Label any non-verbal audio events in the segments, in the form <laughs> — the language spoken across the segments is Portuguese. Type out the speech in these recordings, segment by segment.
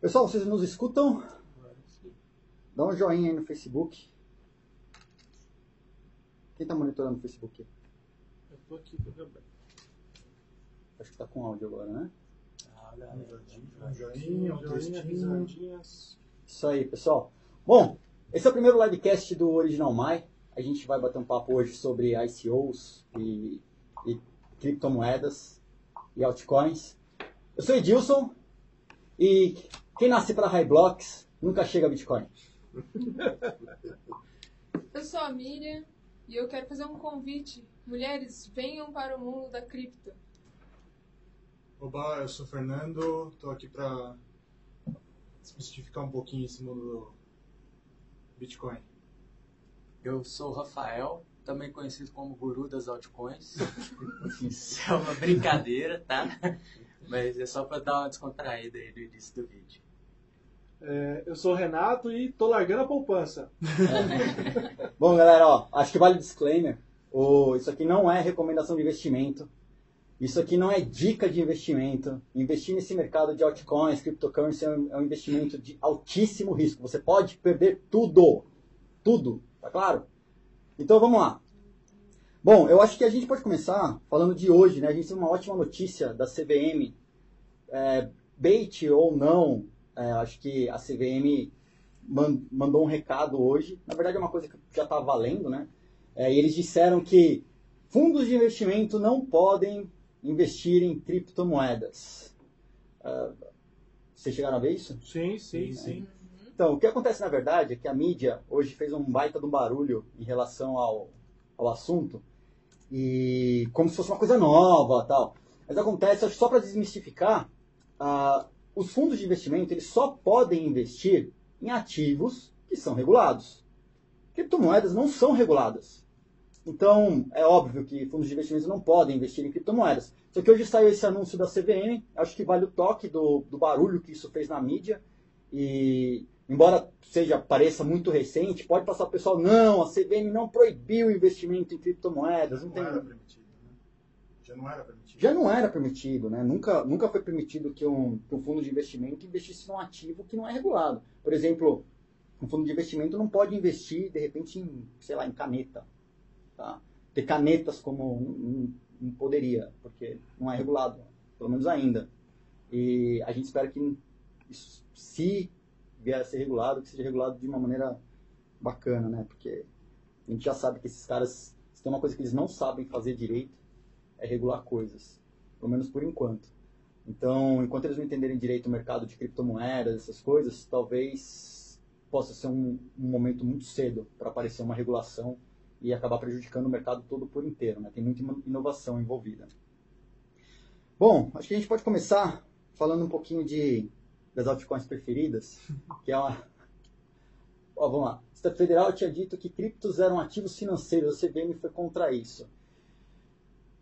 Pessoal, vocês nos escutam? Dá um joinha aí no Facebook. Quem está monitorando o Facebook? Eu tô aqui, tô também. Acho que está com áudio agora, né? Ah, Um joinha, um Joinha. Isso aí, pessoal. Bom, esse é o primeiro livecast do Original Mai. A gente vai bater um papo hoje sobre ICOs e, e criptomoedas e altcoins. Eu sou Edilson e quem nasce para High Blocks nunca chega a Bitcoin. Eu sou a Miriam e eu quero fazer um convite. Mulheres, venham para o mundo da cripto. Oba, eu sou o Fernando, tô aqui pra desmistificar um pouquinho esse mundo do Bitcoin. Eu sou o Rafael, também conhecido como guru das altcoins. <laughs> Isso é uma brincadeira, tá? Mas é só pra dar uma descontraída aí no início do vídeo. É, eu sou o Renato e tô largando a poupança. <laughs> Bom, galera, ó, acho que vale o disclaimer. O, isso aqui não é recomendação de investimento. Isso aqui não é dica de investimento. Investir nesse mercado de altcoins, cryptocurrency é um, é um investimento de altíssimo risco. Você pode perder tudo. Tudo, tá claro? Então vamos lá. Bom, eu acho que a gente pode começar falando de hoje, né? A gente tem uma ótima notícia da CVM. É, bait ou não, é, acho que a CVM man- mandou um recado hoje. Na verdade é uma coisa que já está valendo, né? É, eles disseram que fundos de investimento não podem investir em criptomoedas. Ah, vocês chegaram a ver isso? Sim, sim, sim. Então, o que acontece na verdade é que a mídia hoje fez um baita de um barulho em relação ao, ao assunto, e como se fosse uma coisa nova tal. Mas acontece, só para desmistificar, ah, os fundos de investimento eles só podem investir em ativos que são regulados. Criptomoedas não são reguladas. Então, é óbvio que fundos de investimento não podem investir em criptomoedas. Só que hoje saiu esse anúncio da CVM, acho que vale o toque do, do barulho que isso fez na mídia. E, embora seja pareça muito recente, pode passar o pessoal, não, a CVM não proibiu o investimento em criptomoedas. Não Não tem... Já não era permitido. Já não era permitido, né? Nunca, nunca foi permitido que um, que um fundo de investimento investisse num ativo que não é regulado. Por exemplo, um fundo de investimento não pode investir, de repente, em, sei lá, em caneta. Tá? Ter canetas como não, não poderia, porque não é regulado, pelo menos ainda. E a gente espera que isso, se vier a ser regulado, que seja regulado de uma maneira bacana, né? Porque a gente já sabe que esses caras, se tem uma coisa que eles não sabem fazer direito, é regular coisas, pelo menos por enquanto. Então, enquanto eles não entenderem direito o mercado de criptomoedas, essas coisas, talvez possa ser um, um momento muito cedo para aparecer uma regulação e acabar prejudicando o mercado todo por inteiro. Né? Tem muita ino- inovação envolvida. Bom, acho que a gente pode começar falando um pouquinho de, das altcoins preferidas, <laughs> que é uma... Ó, vamos lá. O Estado Federal tinha dito que criptos eram ativos financeiros, a CVM foi contra isso.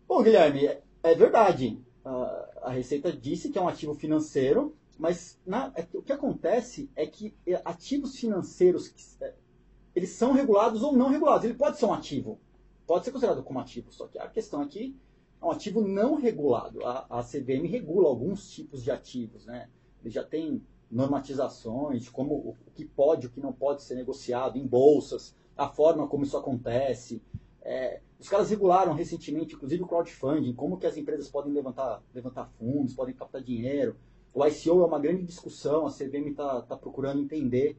Bom, Guilherme, é, é verdade. A, Receita disse que é um ativo financeiro, mas na- é o que acontece é que é, ativos financeiros eles são regulados ou não regulados. Ele pode ser um ativo, pode ser considerado como ativo, só que a questão aqui é um ativo não regulado. A, a CVM regula alguns tipos de ativos, né? Ele já tem normatizações como o, que pode o que não pode ser negociado em bolsas, a forma como isso acontece. É, os caras regularam recentemente, inclusive o crowdfunding, como que as empresas podem levantar, levantar fundos, podem captar dinheiro. O ICO é uma grande discussão, a CVM está tá procurando entender,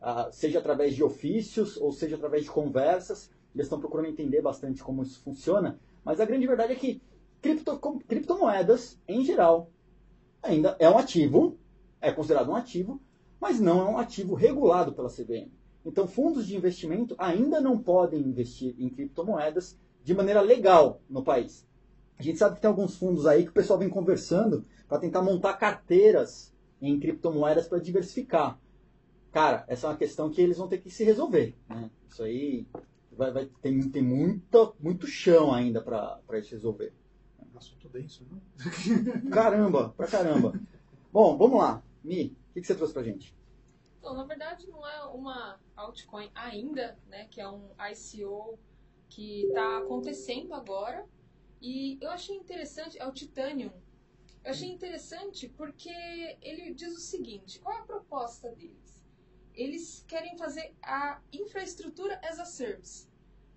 ah, seja através de ofícios ou seja através de conversas, eles estão procurando entender bastante como isso funciona, mas a grande verdade é que cripto, criptomoedas, em geral, ainda é um ativo, é considerado um ativo, mas não é um ativo regulado pela CVM. Então, fundos de investimento ainda não podem investir em criptomoedas de maneira legal no país. A gente sabe que tem alguns fundos aí que o pessoal vem conversando para tentar montar carteiras em criptomoedas para diversificar. Cara, essa é uma questão que eles vão ter que se resolver. Né? Isso aí vai, vai, tem, tem muita, muito chão ainda para eles resolver. Assunto denso, não? Caramba, pra caramba. Bom, vamos lá. Mi, o que, que você trouxe pra gente? Então, na verdade, não é uma altcoin ainda, né? Que é um ICO que está acontecendo agora. E eu achei interessante, é o Titanium. Eu achei interessante porque ele diz o seguinte: qual é a proposta deles? Eles querem fazer a infraestrutura as a service.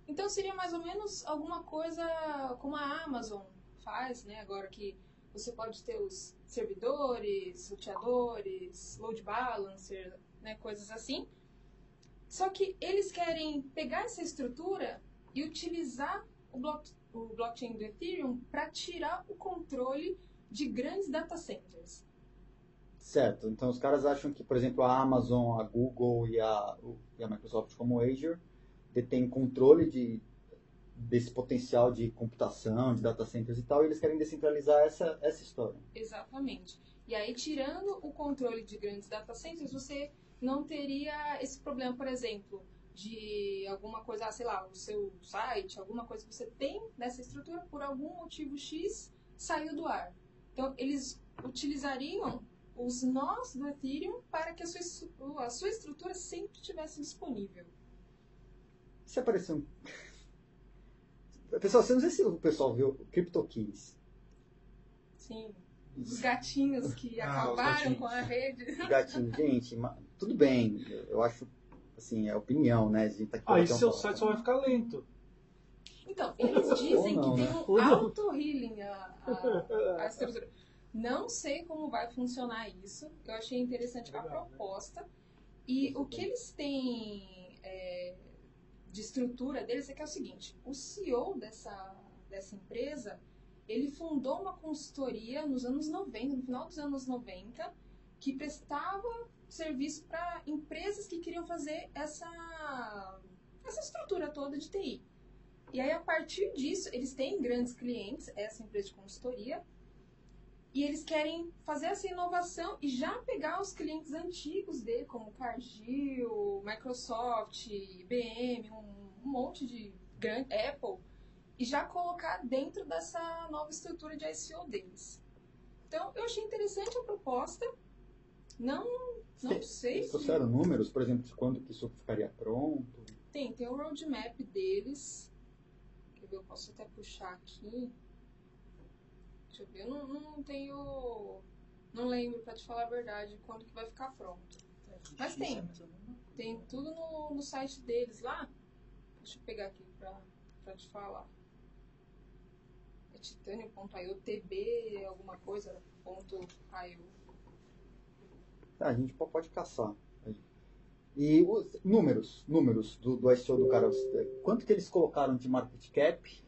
Então seria mais ou menos alguma coisa como a Amazon faz, né? Agora que você pode ter os servidores, roteadores, load balancer, né? Coisas assim. Só que eles querem pegar essa estrutura e utilizar o, block, o blockchain do Ethereum para tirar o controle de grandes data centers. Certo. Então os caras acham que, por exemplo, a Amazon, a Google e a, e a Microsoft como Azure detêm controle de, desse potencial de computação, de data centers e tal, e eles querem descentralizar essa, essa história. Exatamente. E aí, tirando o controle de grandes data centers, você não teria esse problema, por exemplo, de alguma coisa, sei lá, o seu site, alguma coisa que você tem nessa estrutura, por algum motivo X, saiu do ar. Então, eles utilizariam os nós do Ethereum para que a sua, a sua estrutura sempre estivesse disponível. Se apareceu um... Pessoal, você não sei se o pessoal viu o CryptoKeys. Sim. Os gatinhos que Ah, acabaram gatinhos. com a rede. Gatinho, gente, tudo bem. Eu, acho, assim, é opinião, né? A gente tá aqui Aí um seu papo. site só vai ficar lento. Então, eles dizem não, que né? tem um Ou não. auto-healing a, a, a estrutura. Não sei como vai funcionar isso. Eu achei interessante a né? proposta. E o que eles têm é, de estrutura deles é que é o seguinte: o CEO dessa, dessa empresa ele fundou uma consultoria nos anos 90, no final dos anos 90, que prestava serviço para empresas que queriam fazer essa, essa estrutura toda de TI. E aí, a partir disso, eles têm grandes clientes, essa empresa de consultoria, e eles querem fazer essa inovação e já pegar os clientes antigos dele, como Cargill, Microsoft, IBM, um, monte de grande Apple, e já colocar dentro dessa nova estrutura de ICO deles. Então, eu achei interessante a proposta. Não, não Tem- sei Eles se trouxeram números, por exemplo, de quando que isso ficaria pronto. tem, tem o roadmap deles. Quer ver? Eu posso até puxar aqui. Deixa eu ver. Eu não, não tenho. Não lembro, pra te falar a verdade, quando que vai ficar pronto. Mas tem. Tem tudo no, no site deles lá. Deixa eu pegar aqui pra, pra te falar. É titânio.io, TB, alguma coisa, ponto .io. A gente po- pode caçar. E os números, números do, do ICO do cara. Quanto que eles colocaram de market cap?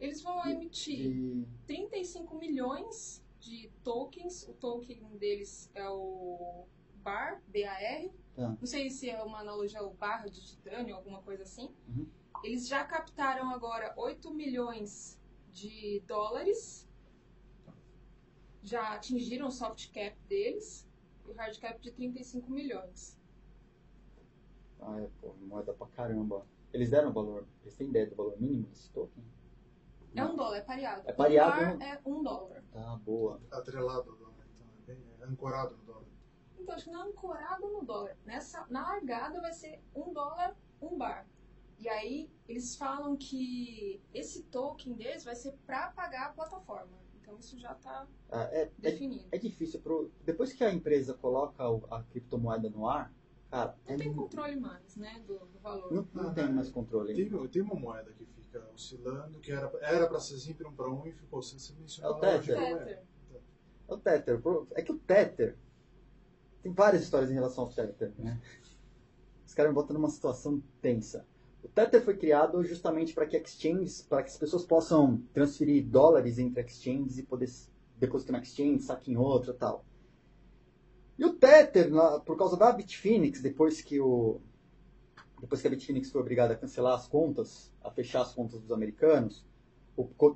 Eles vão emitir De... 35 milhões de tokens. O token deles é o BAR, B-A-R. Tá. Não sei se é uma analogia ao barra de titânio, alguma coisa assim. Uhum. Eles já captaram agora 8 milhões de dólares. Já atingiram o soft cap deles. E o hard cap de 35 milhões. Ah, é, pô, moeda pra caramba. Eles deram o valor. Eles têm ideia do valor mínimo desse token? É um dólar, é pareado. É pareado, O bar né? é um dólar. Tá, boa. Atrelado ao dólar, então é bem é ancorado no dólar. Então, acho que não é ancorado no dólar. Nessa, na largada vai ser um dólar, um bar. E aí, eles falam que esse token deles vai ser para pagar a plataforma. Então, isso já está Ah, é, é, definido. é difícil. Pro... Depois que a empresa coloca a criptomoeda no ar, cara, Não é tem mu- controle mais, né, do, do valor. não, não Ah, tem é. mais controle. Tem, tem uma moeda que fica oscilando, que era, era pra ser sempre um para um e ficou. Você, você mencionou É o Tether. é? Tether. É o Tether. É que o Tether. Tem várias histórias em relação ao Tether, né? Os caras me botam numa situação tensa. O Tether foi criado justamente para que exchanges, para que as pessoas possam transferir dólares entre exchanges e poder depositar na exchange, sacar em outra tal. E o Tether, por causa da Bitfinex, depois que o depois que a Bitfinex foi obrigada a cancelar as contas, a fechar as contas dos americanos,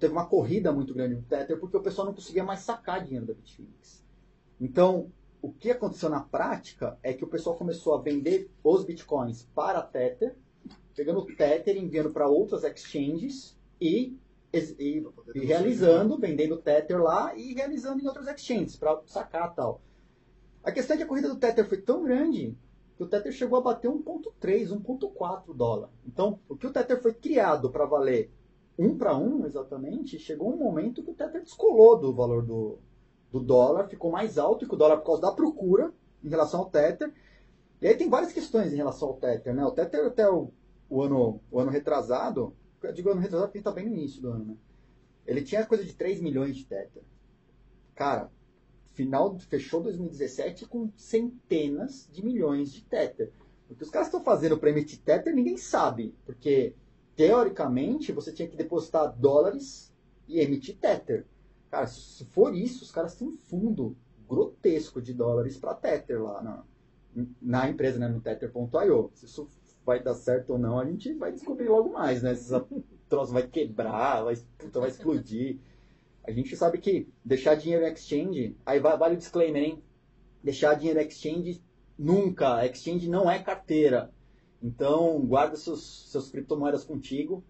teve uma corrida muito grande no Tether porque o pessoal não conseguia mais sacar dinheiro da Bitfinex. Então, o que aconteceu na prática é que o pessoal começou a vender os bitcoins para Tether, pegando o Tether enviando para outras exchanges e, e- e realizando, vendendo Tether lá e realizando em outras exchanges para sacar tal. A questão é que a corrida do Tether foi tão grande que o Tether chegou a bater 1.3, 1.4 dólar. Então, o que o Tether foi criado para valer um para um, exatamente, chegou um momento que o Tether descolou do valor do, do dólar ficou mais alto que o dólar por causa da procura em relação ao Tether. E aí tem várias questões em relação ao Tether, né? O Tether até o, o ano, o ano retrasado, eu digo ano retrasado porque está bem no início do ano, né? Ele tinha coisa de 3 milhões de Tether. Cara, final fechou 2017 com centenas de milhões de Tether. O que os caras estão fazendo para emitir Tether ninguém sabe, porque teoricamente você tinha que depositar dólares e emitir Tether. Cara, se for isso, os caras têm um fundo grotesco de dólares para Tether lá na, na empresa, né, no Tether.io. Se isso vai dar certo ou não, a gente vai descobrir logo mais, né? Se essa <laughs> troço vai quebrar, vai, puta, vai explodir. A gente sabe que deixar dinheiro em exchange, aí vale o disclaimer, hein? Deixar dinheiro em exchange nunca. Exchange não é carteira. Então, guarda seus, seus criptomoedas contigo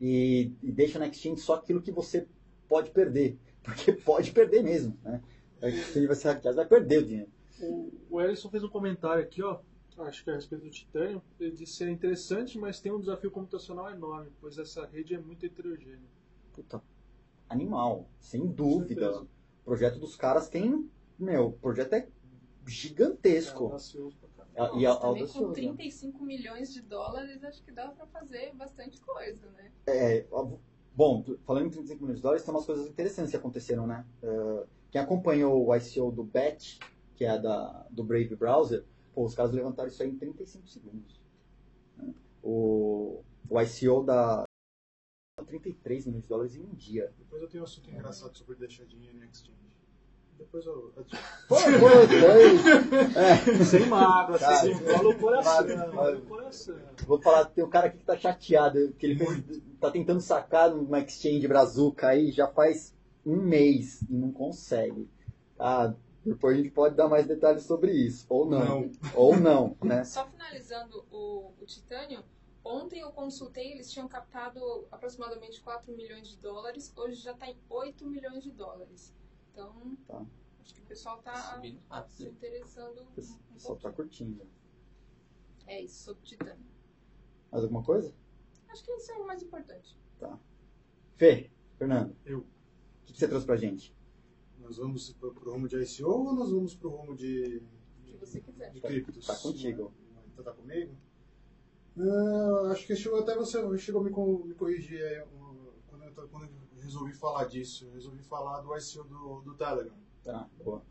e, e deixa na exchange só aquilo que você pode perder. <laughs> Porque pode perder mesmo, né? A exchange vai ser hackeada, vai perder o dinheiro. O, o Ellison fez um comentário aqui, ó. Acho que é a respeito do Titânio. Ele disse é interessante, mas tem um desafio computacional enorme, pois essa rede é muito heterogênea. Puta, animal, sem dúvida. O projeto dos caras tem. Meu, o projeto é É gigantesco. Nossa, e a, também com 35 milhões de dólares, acho que dá pra fazer bastante coisa, né? É, bom, falando em 35 milhões de dólares, tem umas coisas interessantes que aconteceram, né? Eh, quem acompanhou o ICO do BET, que é da, do Brave Browser, pô, os caras levantaram isso aí em 35 segundos. né? O, o ICO da 33 milhões de dólares em um dia. Depois eu tenho um assunto engraçado sobre deixar dinheiro em exchange. Depois eu. <laughs> Pô, pô, é, Sem mágoa, Cara, sem fala o coração. Vou falar, tem um cara aqui que tá chateado, que ele tá tentando sacar numa exchange brazuca aí já faz um mês e não consegue. Ah, depois a gente pode dar mais detalhes sobre isso, ou não. Não. Ou não, né? <laughs> Só finalizando o, o Titânio, ontem eu consultei, eles tinham captado aproximadamente 4 milhões de dólares, hoje já está em 8 milhões de dólares. Então, Tá. acho que o pessoal está se interessando O um pessoal tá pouquinho. curtindo. É isso, sobre o Titânio. Mais alguma coisa? Acho que isso é o mais importante. Fê, Fernando. Eu. O que que você trouxe pra gente? Nós vamos pro, pro rumo de ICO ou nós vamos pro rumo de, O que você quiser. de criptos? Tá contigo. Então tá comigo? Ah, acho que chegou até você chegou a me, me corrigir aí, quando, eu, quando eu resolvi falar disso. Eu resolvi falar do ICO do, do Telegram. Tá, boa.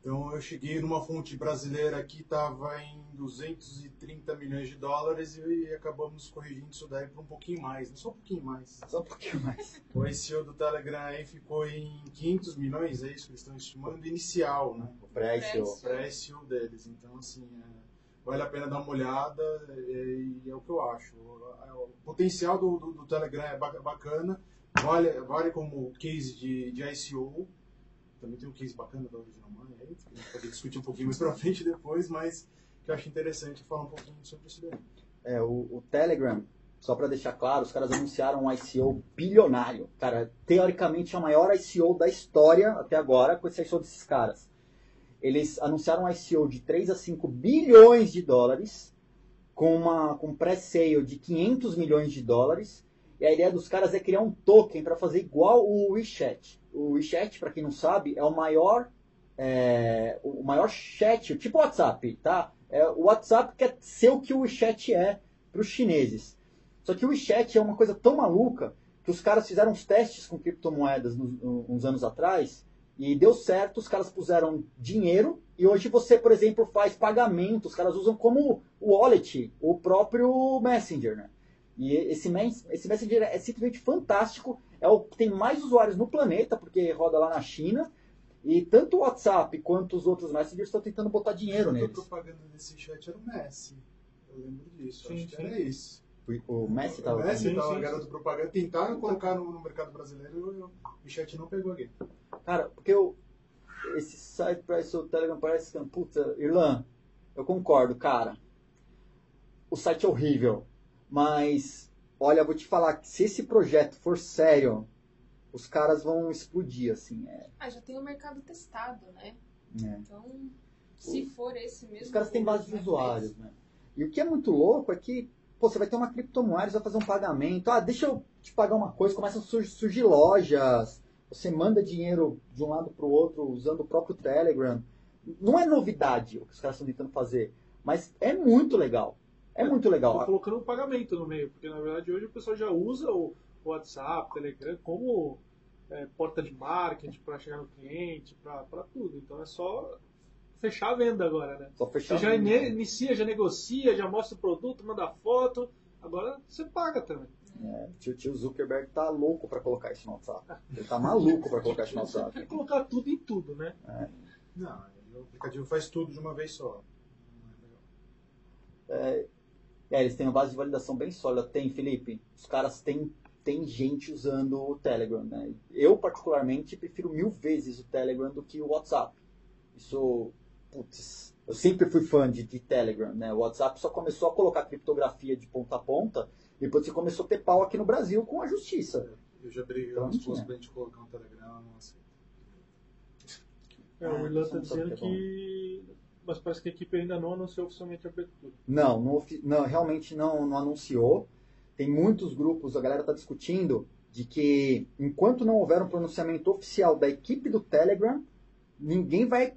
Então eu cheguei numa fonte brasileira que estava em 230 milhões de dólares e, e acabamos corrigindo isso daí para um pouquinho mais, né? só um pouquinho mais. Só um pouquinho mais. <laughs> O ICO do Telegram aí ficou em 500 milhões, é isso que eles estão estimando, inicial, né? O pré-ICO. Pré-ICO. Pré-ICO deles. Então, assim, é, vale a pena dar uma olhada e, e é o que eu acho. O, o potencial do, do, do Telegram é ba- bacana, vale, vale como case de, de ICO. Também tem um case bacana da Original Money aí, a gente pode discutir um pouquinho mais pra frente depois, mas que eu acho interessante falar um pouquinho sobre isso daí. É, o, o Telegram, só pra deixar claro, os caras anunciaram um ICO bilionário. Cara, teoricamente é o maior ICO da história até agora com esse ICO desses caras. Eles anunciaram um ICO de 3 a 5 bilhões de dólares, com uma com pré-sale de 500 milhões de dólares. E a ideia dos caras é criar um token para fazer igual o WeChat. O WeChat, para quem não sabe, é o maior é, o maior chat, tipo WhatsApp, tá? É, o WhatsApp quer ser o que o WeChat é para os chineses. Só que o WeChat é uma coisa tão maluca que os caras fizeram uns testes com criptomoedas nos- uns anos atrás e deu certo, os caras puseram dinheiro e hoje você, por exemplo, faz pagamento, os caras usam como wallet o próprio Messenger, né? E esse, esse Messenger é simplesmente fantástico, é o que tem mais usuários no planeta, porque roda lá na China, e tanto o WhatsApp quanto os outros Messengers estão tentando botar dinheiro A neles. propaganda desse chat era o Messi. Eu lembro disso, Sim, acho que sim. era isso. O Messi O tava Messi Sim, tava sim, garoto propaganda, tentaram colocar no, no mercado brasileiro e o, o chat não pegou aqui. Cara, porque eu, esse site parece o Telegram parece que puta, Irlan, eu concordo, cara. O site é horrível, mas olha, eu vou te falar que se esse projeto for sério, os caras vão explodir assim, é, Ah, já tem o mercado testado, né? né? Então, se for esse mesmo. Os caras têm base de usuários, né? E o que é muito louco é que, pô, você vai ter uma criptomoeda, você vai fazer um pagamento. Ah, deixa eu te pagar uma coisa, começam a sur- surgir lojas, você manda dinheiro de um lado para o outro usando o próprio Telegram. Não é novidade o que os caras estão tentando fazer, mas é muito legal. É muito Tô legal. colocando um pagamento no meio, porque na verdade hoje o pessoal já usa o WhatsApp, Telegram como é, porta de marketing para chegar no cliente, para tudo. Então é só fechar a venda agora, né? Só Você fechar já a ine- venda. inicia, já negocia, já mostra o produto, manda foto. Agora você paga também. É, tio, tio Zuckerberg tá louco para colocar isso no WhatsApp. Ele tá maluco para colocar isso no Você WhatsApp. quer colocar tudo em tudo, né? Não, o aplicativo faz tudo de uma vez só. É, eles têm uma base de validação bem sólida. Tem, Felipe. Os caras têm, têm gente usando o Telegram, né? Eu, particularmente, prefiro mil vezes o Telegram do que o WhatsApp. Isso, putz, eu sempre fui fã de, de Telegram, né? O WhatsApp só começou a colocar criptografia de ponta a ponta depois que começou a ter pau aqui no Brasil com a justiça. Eu já briguei Então, com tinha. pra gente colocar um Telegram, não aceito. É, o tá não sabe dizendo é que. Mas parece que a equipe ainda não anunciou oficialmente a abertura. Não, não, não, realmente não, não anunciou. Tem muitos grupos, a galera está discutindo de que enquanto não houver um pronunciamento oficial da equipe do Telegram, ninguém vai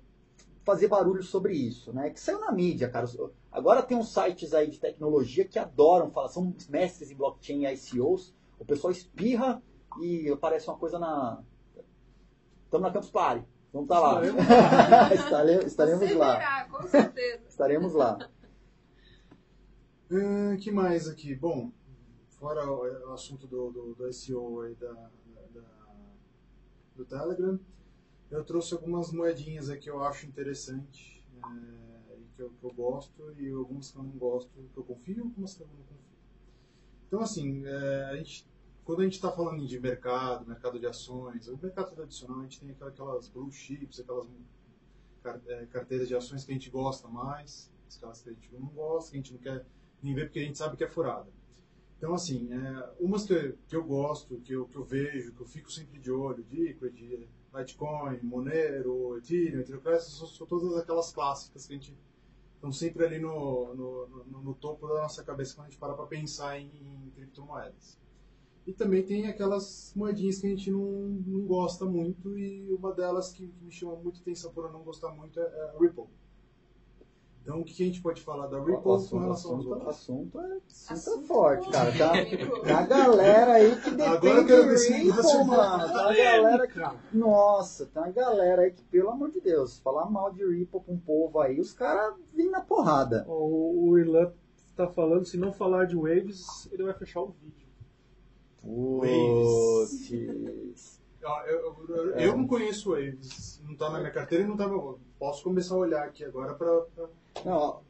fazer barulho sobre isso, né? Que saiu na mídia, cara. Agora tem uns sites aí de tecnologia que adoram falar, são mestres em blockchain e ICOs. O pessoal espirra e aparece uma coisa na. Estamos na Campus Party. Vamos estar lá. Estare- Estaremos Você lá. <laughs> virá, com certeza. Estaremos lá. Ah, que mais aqui? Bom, fora o, o assunto do, do, do SEO aí da, da- do Telegram, eu trouxe algumas moedinhas aqui que eu acho interessante é, e que eu, que eu gosto e algumas que eu não gosto, que eu confio e algumas que eu não confio. Então, assim, é, a gente, quando a gente está falando de mercado, mercado de ações, o mercado tradicional, a gente tem aquela- aquelas blue chips, aquelas é, carteiras de ações que a gente gosta mais, aquelas que a gente não gosta, que a gente não quer nem ver porque a gente sabe que é furada. Então, assim, é, umas que, que eu gosto, que eu, que eu vejo, que eu fico sempre de olho, Liquid, Litecoin, Monero, Ethereum, Ethereum são, são todas aquelas clássicas que a gente estão sempre ali no, no, no, no topo da nossa cabeça quando a gente para para pensar em, em criptomoedas. E também tem aquelas moedinhas que a gente não, não gosta muito e uma delas que, que me chama muita atenção por eu não gostar muito é, é a Ripple. Então, o que a gente pode falar da Ripple O com assunto, relação aos assunto, outros? assunto é, assunto é Assunto forte, cara. Tá, tá a galera aí que Agora eu defende quero ver se Ripple, mano. Tá a galera que... Nossa, tem uma galera aí que, pelo amor de Deus, falar mal de Ripple com um povo aí, os caras vêm na porrada. O, o Irlan tá falando, se não falar de Waves, ele vai fechar o vídeo. Putz. Ó, Eu, eu, eu- É. não conheço Waves, não tá na minha carteira e não tá no. Posso começar a olhar aqui agora para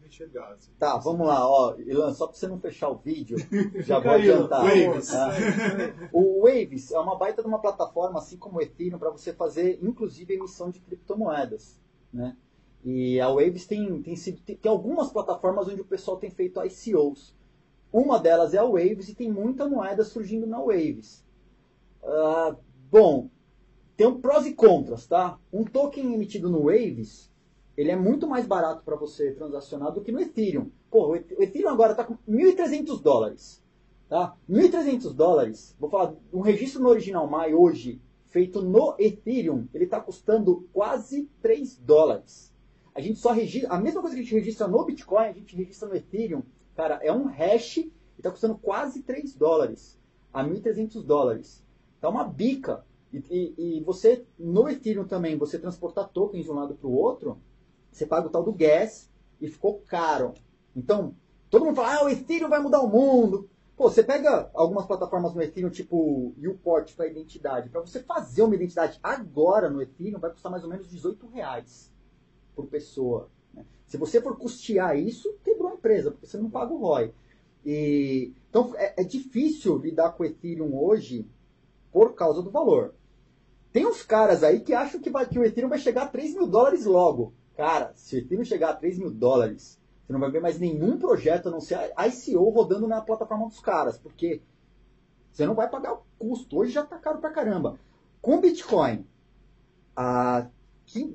enxergar. assim. tá, vamos lá, ó. Ilan, só pra você não fechar o vídeo, <laughs> já vou adiantar. Waves. tá? O Waves é uma baita de uma plataforma, assim como o Ethereum, para você fazer, inclusive, emissão de criptomoedas, né? E a Waves tem, tem, sido, tem, tem algumas plataformas onde o pessoal tem feito ICOs. Uma delas é a Waves e tem muita moeda surgindo na Waves. Ah, bom, tem um prós e contras, tá? Um token emitido no Waves, ele é muito mais barato para você transacionar do que no Ethereum. Pô, o Ethereum agora está com 1.300 dólares. Tá? 1.300 dólares, vou falar, um registro no Original My hoje, feito no Ethereum, ele está custando quase 3 dólares. A gente só registra, a mesma coisa que a gente registra no Bitcoin, a gente registra no Ethereum. Cara, é um hash e está custando quase 3 dólares a 1.300 dólares. Tá uma bica. E, e- e você, no Ethereum também, você transportar tokens de um lado para o outro, você paga o tal do gas e ficou caro. Então, todo mundo fala, ah, o Ethereum vai mudar o mundo. Pô, você pega algumas plataformas no Ethereum, tipo Uport para identidade. Para você fazer uma identidade agora no Ethereum, vai custar mais ou menos 18 reais por pessoa. Se você for custear isso, quebrou a empresa, porque você não paga o ROI. E, então, é, é difícil lidar com o Ethereum hoje por causa do valor. Tem uns caras aí que acham que, vai, que o Ethereum vai chegar a 3 mil dólares logo. Cara, se o Ethereum chegar a 3 mil dólares, você não vai ver mais nenhum projeto, a não ser a ICO, rodando na plataforma dos caras, porque você não vai pagar o custo. Hoje já tá caro pra caramba. Com Bitcoin, a,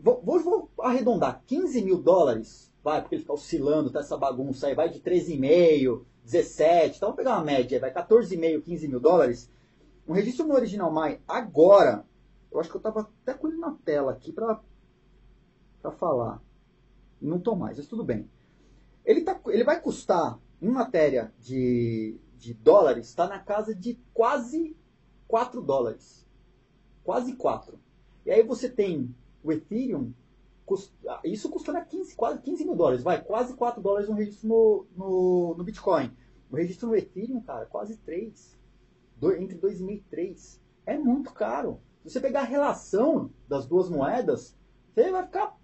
vou- vou arredondar, 15 mil dólares, porque ele fica oscilando, tá essa bagunça aí, vai de 13,5, 17, então vamos pegar uma média, vai 14,5, 15 mil dólares. Um registro no Original My agora Eu acho que eu tava até com ele na tela aqui pra, pra falar. Não tô mais, mas tudo bem. Ele, tá, ele vai custar, em matéria de, de dólares, está na casa de quase 4 dólares. Quase 4. E aí você tem o Ethereum, ah, isso custando 15, quase 15 mil dólares, vai, quase 4 dólares no registro no, no, no Bitcoin. O registro no Ethereum, cara, quase 3. Do- entre 2,5 e 3. É muito caro. Se você pegar a relação das duas moedas, você vai ficar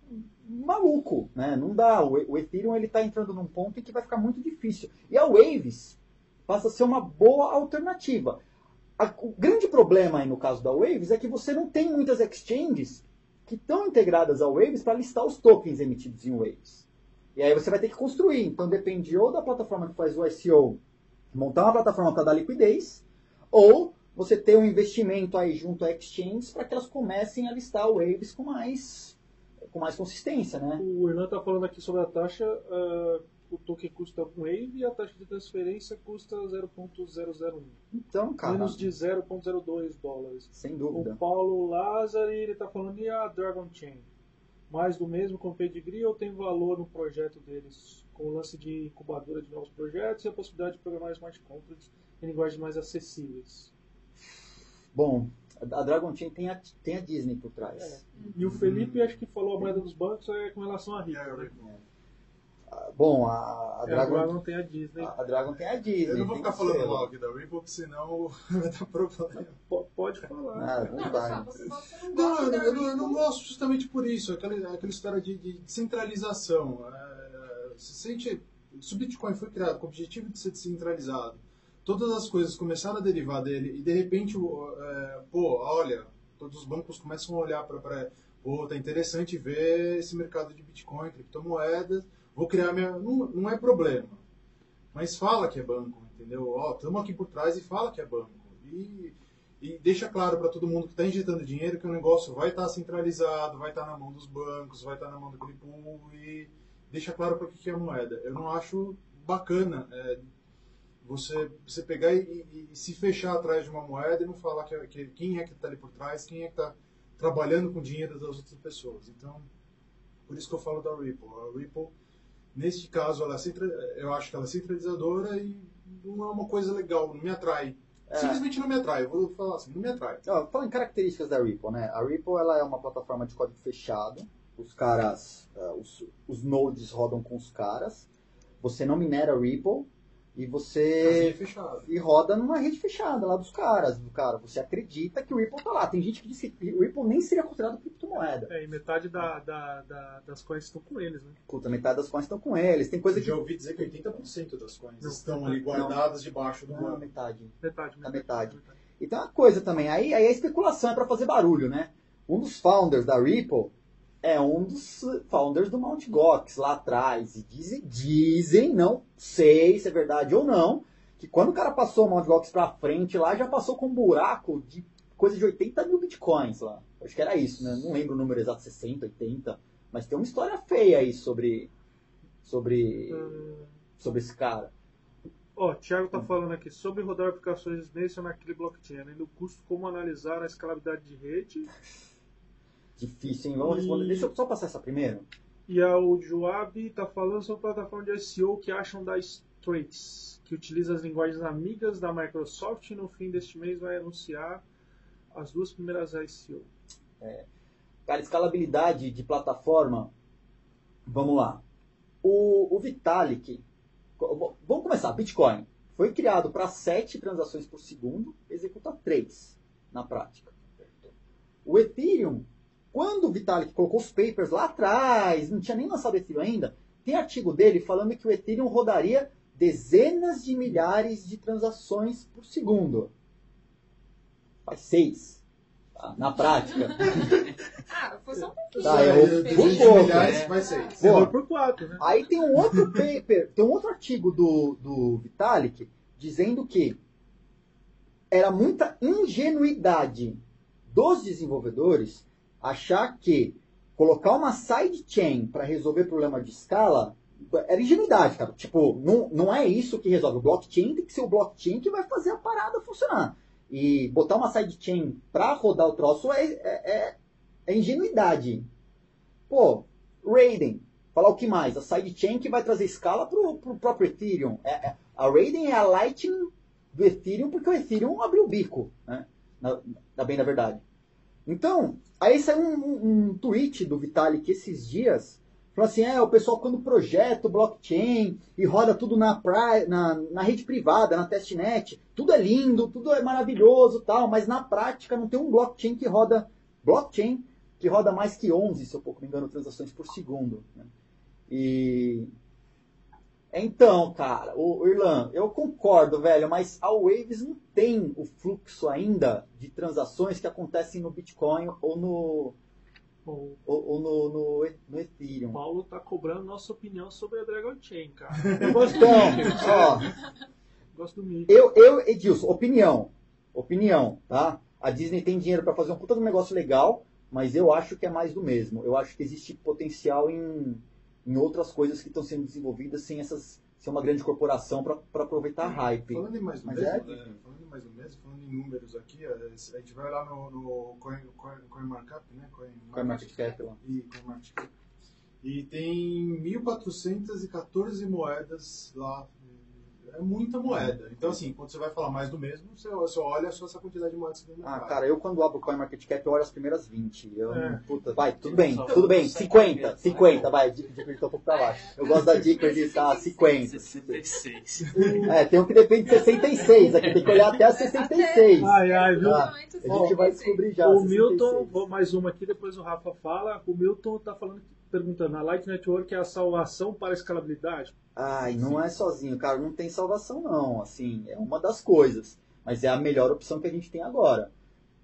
maluco, né? Não dá. O, o Ethereum ele está entrando num ponto em que vai ficar muito difícil. E a Waves passa a ser uma boa alternativa. A- o grande problema aí no caso da Waves é que você não tem muitas exchanges que estão integradas ao Waves para listar os tokens emitidos em Waves. E aí você vai ter que construir. Então depende ou da plataforma que faz o ICO montar uma plataforma para dar liquidez, ou você ter um investimento aí junto a exchanges para que elas comecem a listar o Waves com mais, com mais consistência, né? O Hernan está falando aqui sobre a taxa. ah, o token custa 1 Wave e a taxa de transferência custa 0.001. Então, cara, Menos de 0.02 dólares. sem O dúvida. Paulo Lázari, ele está falando, e a Dragon Chain? Mais do mesmo com o pedigree ou tem valor no projeto deles? Com o lance de incubadora de novos projetos e a possibilidade de programar smart contracts em linguagens mais acessíveis. Bom, a Dragon Chain tem a, tem a Disney por trás. E o Felipe, acho que falou a moeda dos bancos é com relação a Ripple. É, né? Bom, a, a a Dragon, Dragon tem a Disney. a, a Dragon tem a Disney. Eu não vou ficar falando ser. mal aqui da Ripple, porque senão <laughs> vai dar problema. Po- Pode falar. Ah, não você não eu, eu não, eu não gosto justamente por isso, aquela, aquela história de, de descentralização. É, se sente, se o Bitcoin foi criado com o objetivo de ser descentralizado, todas as coisas começaram a derivar dele e de repente, o- é, pô, olha, todos os bancos começam a olhar para, pô, tá interessante ver esse mercado de Bitcoin, criptomoedas, vou criar minha. Não, não é problema. Mas fala que é banco, entendeu? Ó, estamos aqui por trás e fala que é banco. E, e deixa claro para todo mundo que está injetando dinheiro que o negócio vai estar centralizado, vai estar na mão dos bancos, vai estar na mão do pool e deixa claro para que que é a moeda. Eu não acho bacana é, você, você pegar e, e- e se fechar atrás de uma moeda e não falar que, que- quem é que está ali por trás, quem é que está trabalhando com o dinheiro das outras pessoas. Então, por isso que eu falo da Ripple. A Ripple, neste caso, ela é centra- eu acho que ela é centralizadora e não é uma coisa legal, não me atrai. É. Simplesmente não me atrai, eu vou falar assim, não me atrai. Ó, falando em características da Ripple, né? A Ripple ela é uma plataforma de código fechado. Os caras, ah, os, os nodes rodam com os caras. Você não minera Ripple e você e roda numa rede fechada lá dos caras. Do cara, você acredita que o Ripple tá lá. Tem gente que diz que o Ripple nem seria considerado criptomoeda. É, e metade da, da- da- das coisas estão com eles, né? Puta, metade das coins estão com eles. Tem coisa Eu que já ouvi dizer que 80% das coins Não, estão ali guardadas debaixo do não, banco. metade. Metade, Na metade. metade. E tem uma coisa também, aí, aí a especulação é para fazer barulho, né? Um dos founders da Ripple é um dos founders do Mt. Gox lá atrás. E dizem, dizem, não sei se é verdade ou não, que quando o cara passou o Mt. Gox pra frente lá, já passou com um buraco de coisa de 80 mil bitcoins lá. Acho que era isso, né? Não lembro o número exato, 60, 80. Mas tem uma história feia aí sobre, sobre, Hum, sobre esse cara. Ó, o Thiago tá falando aqui sobre rodar aplicações nesse ou naquele blockchain, além do custo, como analisar a escalabilidade de rede. Difícil, hein? Vamos E- responder. Deixa eu só passar essa primeiro. E a o Joab tá falando sobre a plataforma de SEO que acham da Straits, que utiliza as linguagens amigas da Microsoft e no fim deste mês vai anunciar as duas primeiras SEO. Cara, escalabilidade de plataforma. Vamos lá. O, o Vitalik. Vamos começar. Bitcoin. Foi criado para 7 transações por segundo, executa 3 na prática. O Ethereum, quando o Vitalik colocou os papers lá atrás, não tinha nem lançado o Ethereum ainda, tem artigo dele falando que o Ethereum rodaria dezenas de milhares de transações por segundo. Faz 6. Na prática. <laughs> Ah, foi só um pouquinho. Tá, né? eu- por isso. pouco, milhares né? Você Boa. vai por 4, né? Aí tem um outro paper, tem um outro artigo do, do Vitalik dizendo que era muita ingenuidade dos desenvolvedores achar que colocar uma sidechain para resolver problema de escala era ingenuidade, cara. Tipo, não, não é isso que resolve. O blockchain tem que ser o blockchain que vai fazer a parada funcionar. e botar uma sidechain para rodar o troço é, é, é, é ingenuidade. Pô, Raiden, falar o que mais? A sidechain que vai trazer escala pro, pro próprio Ethereum. É, é, a Raiden é a Lightning do Ethereum porque o Ethereum abriu o bico, né? Na, na bem da verdade. Então, aí saiu um, um, tweet do Vitalik esses dias Falou assim, é, o pessoal quando projeta o blockchain e roda tudo na, na, na rede privada, na testnet, tudo é lindo, tudo é maravilhoso tal, mas na prática não tem um blockchain que roda blockchain que roda mais que 11, se eu pouco me engano, transações por segundo. Né? E então, cara, o Irlan, eu concordo, velho, mas a Waves não tem o fluxo ainda de transações que acontecem no Bitcoin ou no ou, ou no, no, no Ethereum. O Paulo tá cobrando nossa opinião sobre a Dragon Chain, cara. <laughs> Eu gosto então, ó, gosto do Mickey. Eu, eu, Edilson, opinião. Opinião, tá? A Disney tem dinheiro para fazer um puta de um negócio legal, mas eu acho que é mais do mesmo. Eu acho que existe potencial em, em outras coisas que estão sendo desenvolvidas sem essas ser uma grande corporação para aproveitar a hype. Falando em mais do Mas mesmo, é... né? falando em mais do mesmo, falando em números aqui, a gente vai lá no, no Coin, Coin, CoinMarkup, né? Coin, CoinMarketCap lá. E, CoinMarketCap. e tem 1.414 moedas lá é muita moeda. Então, assim, quando você vai falar mais do mesmo, você, você olha só essa quantidade de moedas que tem no Ah, cara, eu quando abro o CoinMarketCap, eu olho as primeiras 20. Eu, é. puta, vai, tudo bem, tudo bem, 50, 50, vai, a dica de acreditar um pouco pra baixo. Eu gosto da dica de estar 50. 66. É, tem um que depende de <laughs> 66, aqui tem que olhar até a 66. Ai, ai, viu? Ah, a gente vai descobrir já. O Milton, vou mais uma aqui, depois o Rafa fala. O Milton tá falando que perguntando, a Light Network é a salvação para a escalabilidade? Ai, não é sozinho, cara, não tem salvação não, assim, é uma das coisas, mas é a melhor opção que a gente tem agora.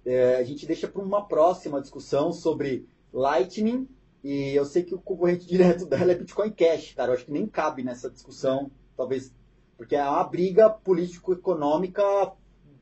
É, a gente deixa para uma próxima discussão sobre Lightning, e eu sei que o concorrente <laughs> direto dela é Bitcoin Cash, cara, eu acho que nem cabe nessa discussão, talvez, porque é uma briga político-econômica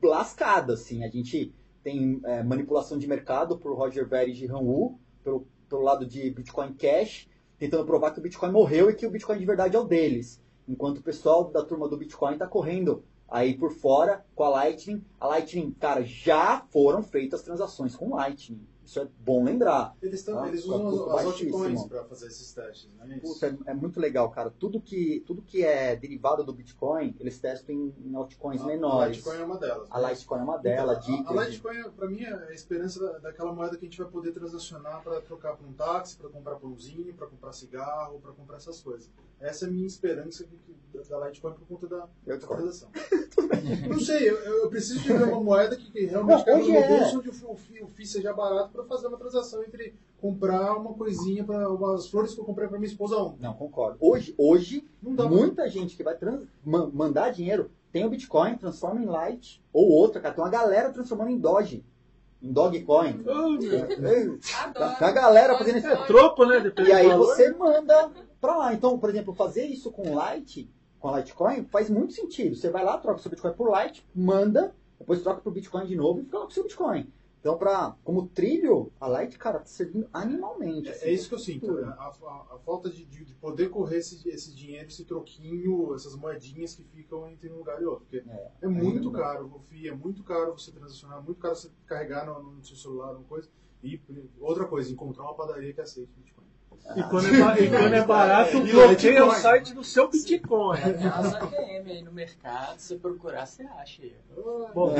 lascada, assim, a gente tem é, manipulação de mercado por Roger Ver e Jihan Wu, pelo pelo lado de Bitcoin Cash, tentando provar que o Bitcoin morreu e que o Bitcoin de verdade é o deles. Enquanto o pessoal da turma do Bitcoin está correndo aí por fora com a Lightning. A Lightning, cara, já foram feitas transações com Lightning. Isso é bom lembrar. Eles, tão, tá? eles usam as altcoins para fazer esses testes, não é isso? Puta, é, é, muito legal, cara. Tudo que, tudo que é derivado do Bitcoin, eles testam em, em altcoins a, menores. A Litecoin é uma delas. A né? Litecoin é uma delas. Então, a, a Litecoin, para mim, é a esperança daquela moeda que a gente vai poder transacionar para trocar por um táxi, para comprar pãozinho, para comprar cigarro, para comprar essas coisas. Essa é a minha esperança da Litecoin por conta da, transação. <laughs> não sei, eu, eu, preciso de uma moeda que, realmente caiba no meu é. bolso, onde o, o FII seja barato para fazer uma transação entre comprar uma coisinha para as flores que eu comprei para minha esposa ontem. Não, concordo. Hoje, hoje muita gente que vai trans, mandar dinheiro tem o Bitcoin, transforma em Light ou outra, cara. Tem uma galera transformando em Doge. Em Dogecoin. Oh, tá, tá a galera fazendo. É troco, né? e aí você manda para lá. Então, por exemplo, fazer isso com Light, com a Litecoin, faz muito sentido. Você vai lá, troca o seu Bitcoin por Light, manda, depois troca pro Bitcoin de novo e fica lá com o seu Bitcoin. Então, pra, como trilho, a Light, cara, tá servindo animalmente. Assim, é, é, isso que eu sinto. Né? A, a, a, falta de, de, poder correr esse, esse dinheiro, esse troquinho, essas moedinhas que ficam entre um lugar e outro. Porque é, é muito caro, o FII é muito caro você transacionar, é muito caro você carregar no, no seu celular, uma coisa. E outra coisa, encontrar uma padaria que aceite Bitcoin. E quando é, e quando é barato, é, bloqueia o site do seu Bitcoin. Casa ATM aí no mercado, se procurar, você acha aí. Bom,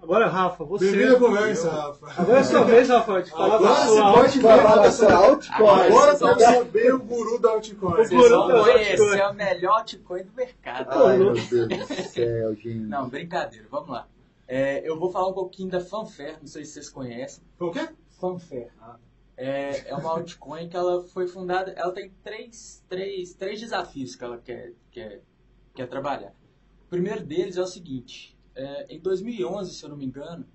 agora, Rafa, você. Bem-vindo à conversa, Rafa. Agora é sua vez, Rafa, de falar agora da sua pode falar da sua altcoin. Agora você vai saber o guru da altcoin. O guru da altcoin. é o melhor altcoin do mercado. Ai, meu Deus do céu, gente. Não, brincadeira, vamos lá. É, eu vou falar um pouquinho da Fanfare, não sei se vocês conhecem. O quê? Fanfare. Ah é, é uma altcoin que ela foi fundada, ela tem três, três, três desafios que ela quer, quer, quer trabalhar. O primeiro deles é o seguinte, é, em 2011, se eu não me engano,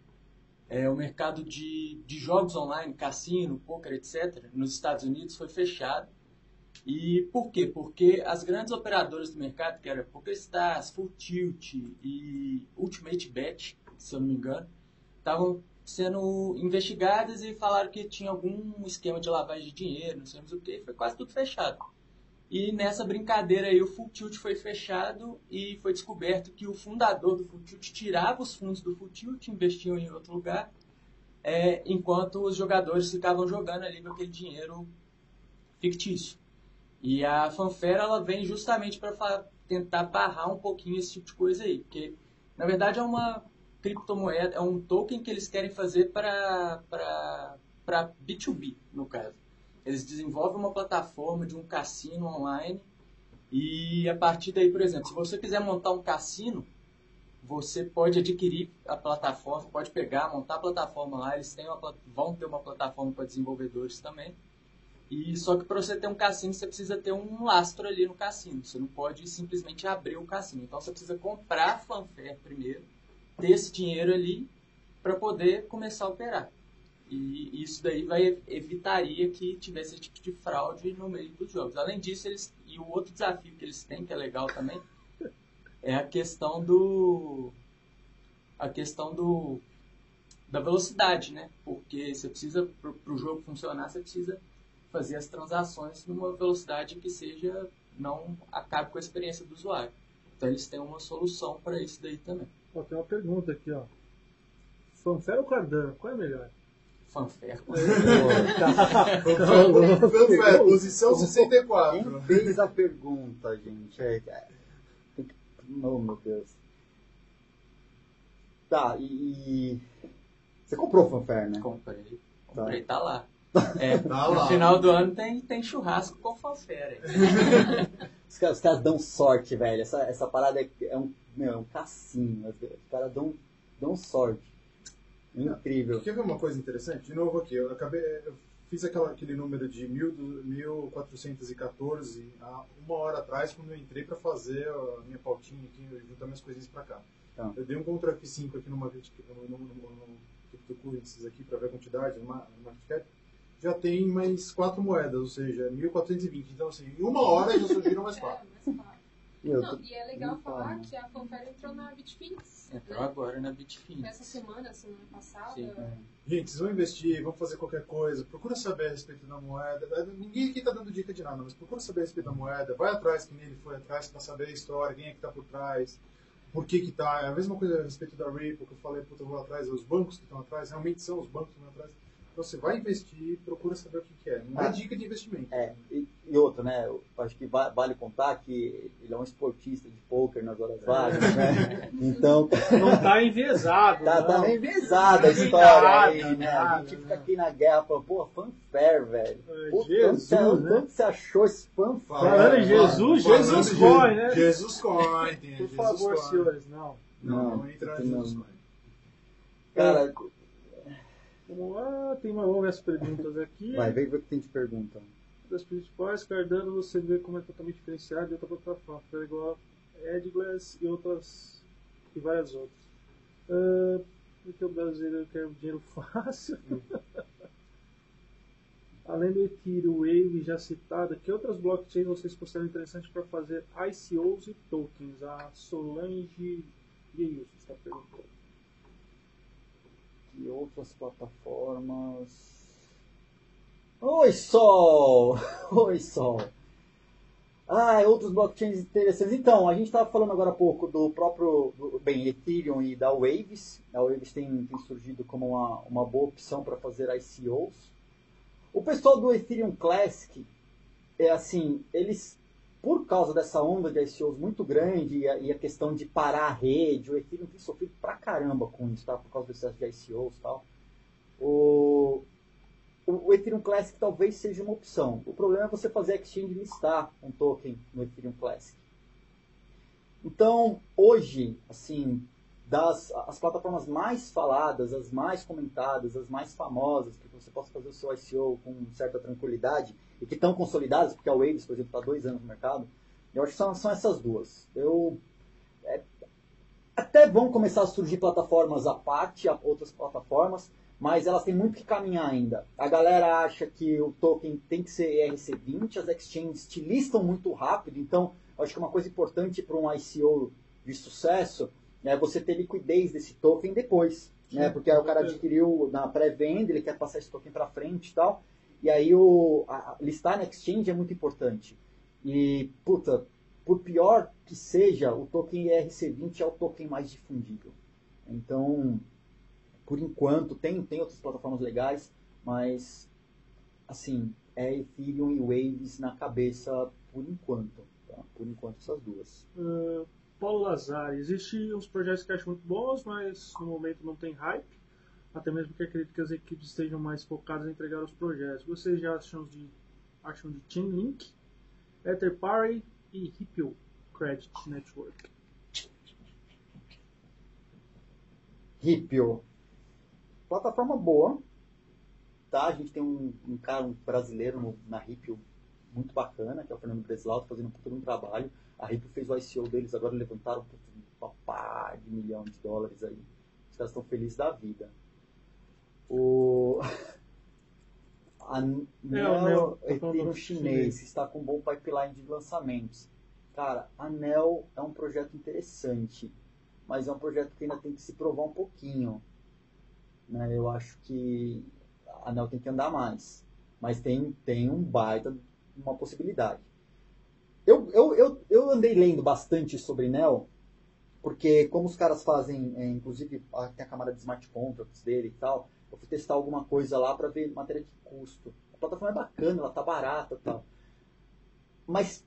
é, o mercado de, de jogos online, cassino, poker, etc., nos Estados Unidos foi fechado. E por quê? Porque as grandes operadoras do mercado, que eram PokerStars, Full Tilt e Ultimate Bet, se eu não me engano, estavam sendo investigadas e falaram que tinha algum esquema de lavagem de dinheiro, não mais o que, foi quase tudo fechado. E nessa brincadeira aí o Full Tilt foi fechado e foi descoberto que o fundador do Full Tilt tirava os fundos do Full Tilt, investiam em outro lugar, é, enquanto os jogadores ficavam jogando ali com aquele dinheiro fictício. E a fanfare ela vem justamente para tentar barrar um pouquinho esse tipo de coisa aí, porque na verdade é uma criptomoeda, é um token que eles querem fazer para para B2B, no caso. Eles desenvolvem uma plataforma de um cassino online e a partir daí, por exemplo, se você quiser montar um cassino, você pode adquirir a plataforma, pode pegar, montar a plataforma lá, eles têm uma, vão ter uma plataforma para desenvolvedores também. E só que para você ter um cassino, você precisa ter um lastro ali no cassino. Você não pode simplesmente abrir o cassino. Então você precisa comprar fanfare primeiro, ter esse dinheiro ali para poder começar a operar. E isso daí vai evitaria que tivesse esse tipo de fraude no meio dos jogos. Além disso, eles e o outro desafio que eles têm, que é legal também, é a questão do a questão do da velocidade, né? Porque você precisa para o jogo funcionar, você precisa fazer as transações numa velocidade que seja não acabe com a experiência do usuário. Então eles têm uma solução para isso daí também. Pô, tem uma pergunta aqui, ó. Fanfare ou Cardano? Qual é melhor? Fanfare. <laughs> Fanfare, posição 64. Quem fez a pergunta, gente? É, é, oh, meu Deus. Tá, e. Você comprou o Fanfare, né? Comprei. Comprei, tá, tá lá. <laughs> É, Tá no lá. final do ano tem, tem churrasco com fanfare. <laughs> Os caras, os caras dão sorte, velho. Essa, essa parada é, é um, meu, é um cassino. Os caras dão, dão sorte. Incrível. Quer ver uma coisa interessante? De novo aqui, eu acabei. Eu fiz aquela, aquele número de mil do- 1414 há uma hora atrás, quando eu entrei para fazer a minha pautinha aqui, juntar minhas coisinhas para cá. Tá. Eu dei um Ctrl F5 aqui numa no, no, no, no CryptoCurrencies aqui para ver a quantidade, no no market cap. Já tem mais quatro moedas, ou seja, 1420. Então, assim, em uma hora já surgiram mais quatro. É, mais. E eu Não, tô- e é legal Não falar fala. que a Fanfare entrou na Bitfinex. Entrou né? agora na Bitfinex. Essa semana, semana passada. Sim. Gente, vocês vão investir, vão fazer qualquer coisa, procura saber a respeito da moeda. Ninguém aqui está dando dica de nada, mas procura saber a respeito da moeda. Vai atrás, que nem ele foi atrás, para saber a história, quem é que está por trás, por que que tá. É a mesma coisa a respeito da Ripple, que eu falei, puta, eu vou atrás, os bancos que estão atrás, realmente são os bancos que estão atrás. Então você vai investir, procura saber o que, que é. Não é Ah. dica de investimento. É, e, e outra, né? Eu acho que va- vale contar que ele é um esportista de pôquer nas horas vagas, né? <laughs> Então, Não tá enviesado. tá, não. tá meio pesada a história nada, aí, né? A gente fica aqui na guerra falando, pô, fanfare, velho. Ai, Pô, Jesus, tanto, você- né? tanto você achou esse fanfare? Falando em Jesus, Falando Jesus Coin, né? Jesus Coin, Por Jesus favor, Coin. senhores, não. Não, Não, não entra não. Jesus Coin. Cara, Vamos lá, tem uma, vamos ver as perguntas aqui. vai, vem ver o que tem de pergunta. Das principais, Cardano você vê como é totalmente diferenciado de outra plataforma, é igual a Edglass e outras e várias outras. Ah, porque o brasileiro quer dinheiro <laughs> fácil. Além do Ethereum Wave já citado, que outras blockchains vocês consideram interessantes para fazer ICOs e tokens? A Solange Guius está perguntando. E outras plataformas. Oi, Sol! <laughs> Oi, Sol! Ah, outros blockchains interessantes. Então, a gente estava falando agora há pouco do próprio, do- bem, Ethereum e da Waves. A Waves tem, tem surgido como uma, uma boa opção para fazer ICOs. O pessoal do Ethereum Classic, é assim, eles, por causa dessa onda de ICOs muito grande e a, e a questão de parar a rede, o Ethereum tem sofrido pra caramba com isso, tá? Por causa do excesso de ICOs e tal. O, o, Ethereum Classic talvez seja uma opção. O problema é você fazer a exchange listar um token no Ethereum Classic. Então, hoje, assim, das as plataformas mais faladas, as mais comentadas, as mais famosas, que você possa fazer o seu ICO com certa tranquilidade e que estão consolidadas, porque a Waves, por exemplo, está dois anos no mercado, eu acho que são, são essas duas. Eu, é, até vão começar a surgir plataformas à parte, outras plataformas, mas elas têm muito que caminhar ainda. A galera acha que o token tem que ser ERC20, as exchanges te listam muito rápido, então acho que uma coisa importante para um ICO de sucesso é você ter liquidez desse token depois, né? Porque aí o cara adquiriu na pré-venda, ele quer passar esse token para frente e tal, e aí o a- listar na exchange é muito importante. E, puta, por pior que seja, o token ERC20 é o token mais difundido. Então, por enquanto, tem, tem outras plataformas legais, mas, assim, é Ethereum e Waves na cabeça por enquanto. Tá? Por enquanto, essas duas. Uh, Paulo Lazar, existem uns projetos que acho muito bons, mas no momento não tem hype. Até mesmo que acredito que as equipes estejam mais focadas em entregar os projetos. Vocês já acham de, acham de Chainlink, Etherparty e Ripple Credit Network? Ripple. Plataforma boa. Tá? A gente tem um, um cara um brasileiro no, na Ripple muito bacana, que é o Fernando Breslau, tá fazendo um um trabalho. A Ripple fez o ICO deles, agora levantaram uma pá de milhão de dólares aí. Os caras estão felizes da vida. O... <laughs> A Neo é, Ethereum chinês está com um bom pipeline de lançamentos. Cara, a Neo é um projeto interessante, mas é um projeto que ainda tem que se provar um pouquinho. Né? Eu acho que a Neo tem que andar mais, mas tem, tem um baita, uma possibilidade. Eu, eu, eu, eu andei lendo bastante sobre Neo, porque como os caras fazem, é, inclusive tem a camada de smart contracts dele e tal, eu fui testar alguma coisa lá para ver matéria de custo. A plataforma é bacana, ela tá barata e tal. Mas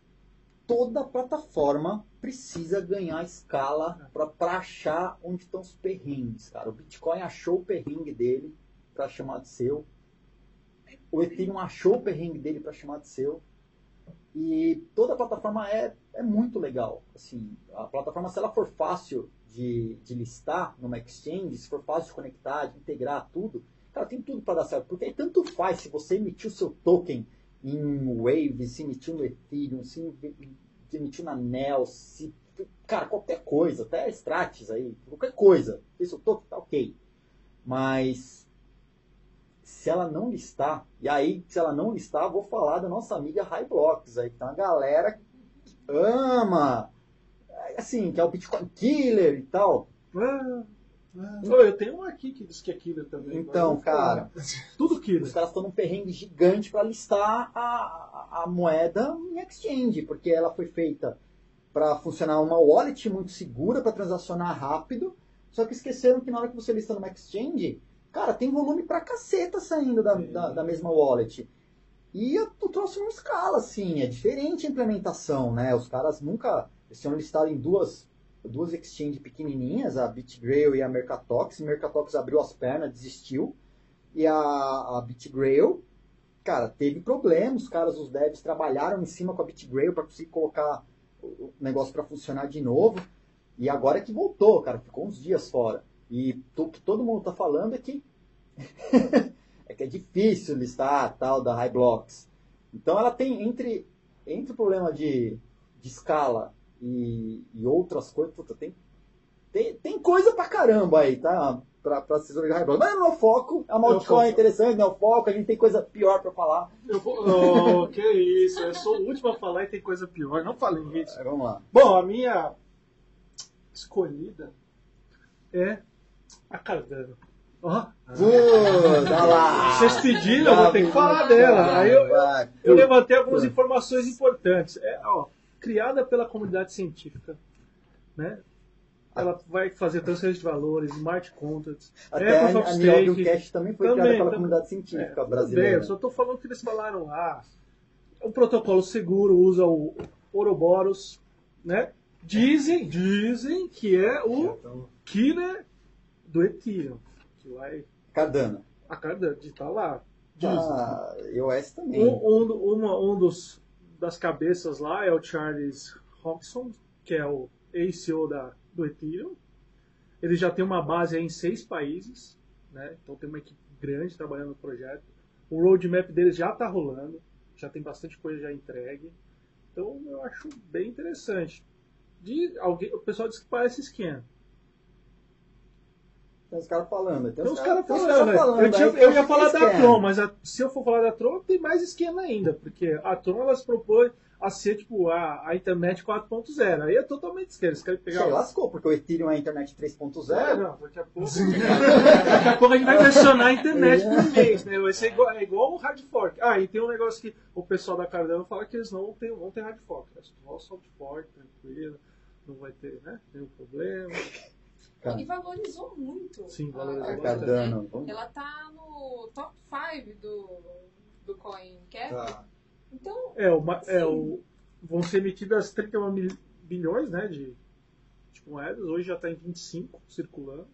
toda plataforma precisa ganhar escala para achar onde estão os perrengues, cara. O Bitcoin achou o perrengue dele para chamar de seu. O Ethereum achou o perrengue dele para chamar de seu. E toda a plataforma é, é muito legal. Assim, a plataforma, se ela for fácil de, de listar numa exchange, se for fácil de conectar, de integrar tudo, cara, tem tudo para dar certo. Porque aí tanto faz se você emitir o seu token em Wave, se emitiu no Ethereum, se emitiu na Nel, se, cara, qualquer coisa, até Stratis aí, qualquer coisa. Se seu token tá ok. Mas se ela não listar, e aí se ela não listar, vou falar da nossa amiga Highblocks aí, que tem uma galera que ama assim, que é o Bitcoin Killer e tal. Ah, ah. eu tenho um aqui que diz que é killer também. Então, cara, <laughs> tudo killer. Os caras estão num perrengue gigante para listar a, a moeda em exchange, porque ela foi feita para funcionar uma wallet muito segura para transacionar rápido. Só que esqueceram que na hora que você lista numa exchange, cara, tem volume pra caceta saindo da, da, da, mesma wallet. E o troço não escala, assim, é diferente a implementação, né? Os caras nunca eles tinham listado em duas, duas exchanges pequenininhas, a BitGrail e a Mercatox. A Mercatox abriu as pernas, desistiu. E a, a BitGrail, cara, teve problemas. Os caras, os devs, trabalharam em cima com a BitGrail para conseguir colocar o negócio para funcionar de novo. E agora é que voltou, cara, ficou uns dias fora. E o que todo mundo tá falando é que <laughs> é que é difícil listar tal da Highblocks. Então ela tem entre entre o problema de, de escala e, e outras coisas. Puta, tem, tem, tem coisa pra caramba aí, tá? Pra, pra se jogar High Mas não é o foco. A Maltcoin é interessante, não é o foco. A gente tem coisa pior pra falar. Eu vou, oh, que isso. Eu sou o último a falar e tem coisa pior. Não falei isso. É, vamos lá. Bom, a minha escolhida é a Cardano. Ó. Oh. lá. Vocês pediram, eu vou ter que falar dela. Aí eu, eu, levantei algumas informações importantes. É, ó, criada pela comunidade científica, né? Ela vai fazer transferência de valores, smart contracts, Até a, a Niobium Cash também foi também, criada pela também, comunidade científica é, brasileira. Bem, eu só estou falando que eles falaram lá. Ah, o protocolo seguro usa o Ouroboros, né? Dizem, dizem que é o killer do Ethereum. Que vai... Cardano. A Cardano, de estar tá lá. Dizem. Ah, iOS também. Um, um, uma, um dos das cabeças lá é o Charles Hobson, que é o ACO da, do Ethereum. Ele já tem uma base em seis países, né? então tem uma equipe grande trabalhando no projeto. O roadmap deles já está rolando, já tem bastante coisa já entregue. Então eu acho bem interessante. De alguém, o pessoal diz que parece scan. Tem os caras falando. Tem uns caras tem uns falando, né? falando, Eu, tinha- eu ia falar da. Tron, mas a- se eu for falar da Tron, tem mais esquema ainda, porque a Tron ela se propõe a ser tipo a, a internet 4.0. Aí é totalmente esquerda. Eles querem pegar. Sei, lascou, porque o Ethereum é a internet 3.0. É, não, daqui a pouco. daqui a pouco a gente vai versionar a internet por mês, né? Vai ser igual, é igual um hard fork. Ah, e tem um negócio que o pessoal da Cardano fala que eles não tem, vão ter hard fork. É só soft fork, tranquilo. Não vai ter, né? Nenhum problema. Cara. E valorizou muito. Sim, a- valorizou a. Cardano, né? Ela tá no top 5 do, do CoinCap. Tá. Então, É, uma, é o, vão ser emitidas 31 mil, bilhões né, de, de moedas. Hoje já está em 25 circulando.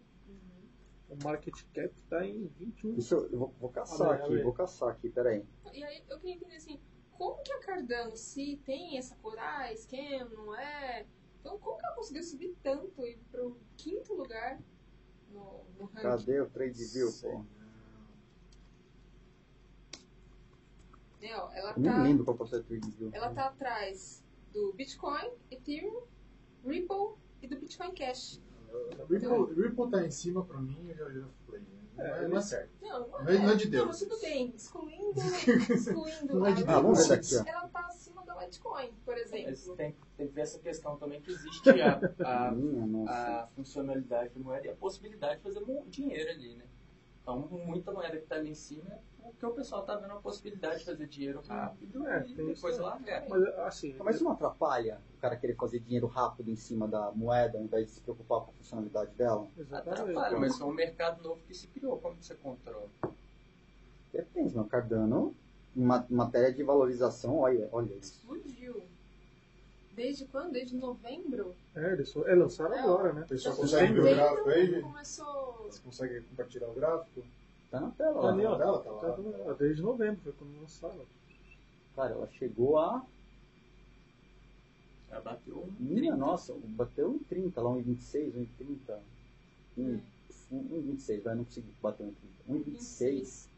O market cap está em 21. Deixa eu, eu vou, vou caçar Abre, aqui, abre. vou caçar aqui, peraí. e aí eu queria entender assim, como que a Cardano, se tem essa cor, ah, esquema, não é? Então, como que ela conseguiu subir tanto e ir pro quinto lugar no, no ranking? Cadê o Trade View, pô? Né, ó, ela Eu nem tá, lembro qual que é o Trade View. ela tá atrás do Bitcoin, Ethereum, Ripple e do Bitcoin Cash. Ripple, Ripple tá em cima pra mim e eu já, já falei. né? Não é, não é certo. Não, não, Não é- não é de Não, Deus. mas tudo bem. Excluindo, <laughs> excluindo Não é de Deus. Ah, vamos ver daqui, ó. ela tá da Litecoin, por exemplo. Mas tem, tem que ver essa questão também que existe a, a, <laughs> nossa. a funcionalidade da moeda e a possibilidade de fazer dinheiro ali, né? Então, muita moeda que está ali em cima é porque o pessoal tá vendo a possibilidade de fazer dinheiro rápido É, e tem depois isso. largar. Mas assim, Mas isso não atrapalha o cara querer fazer dinheiro rápido em cima da moeda, ao invés de se preocupar com a funcionalidade dela? exatamente. Atrapalha, mas foi um mercado novo que se criou. Como que você controla? Depende, meu Cardano, em ma- matéria de valorização, olha, olha isso. Explodiu. Desde quando? Desde novembro? É, eles só- é, lançaram É, agora, né? O pessoal Então, consegue ver o gráfico aí? Começou... Você consegue compartilhar o gráfico? Tá na tela Tá lá. ali, ó. Ela tá Tá lá. tudo- Desde novembro, foi quando lançaram. Cara, ela chegou a. Ela bateu um Minha 30. nossa, bateu em 30, lá 1,26, 1,30. Em- 1,26, vai, não consegui bater 1,30. 1,26.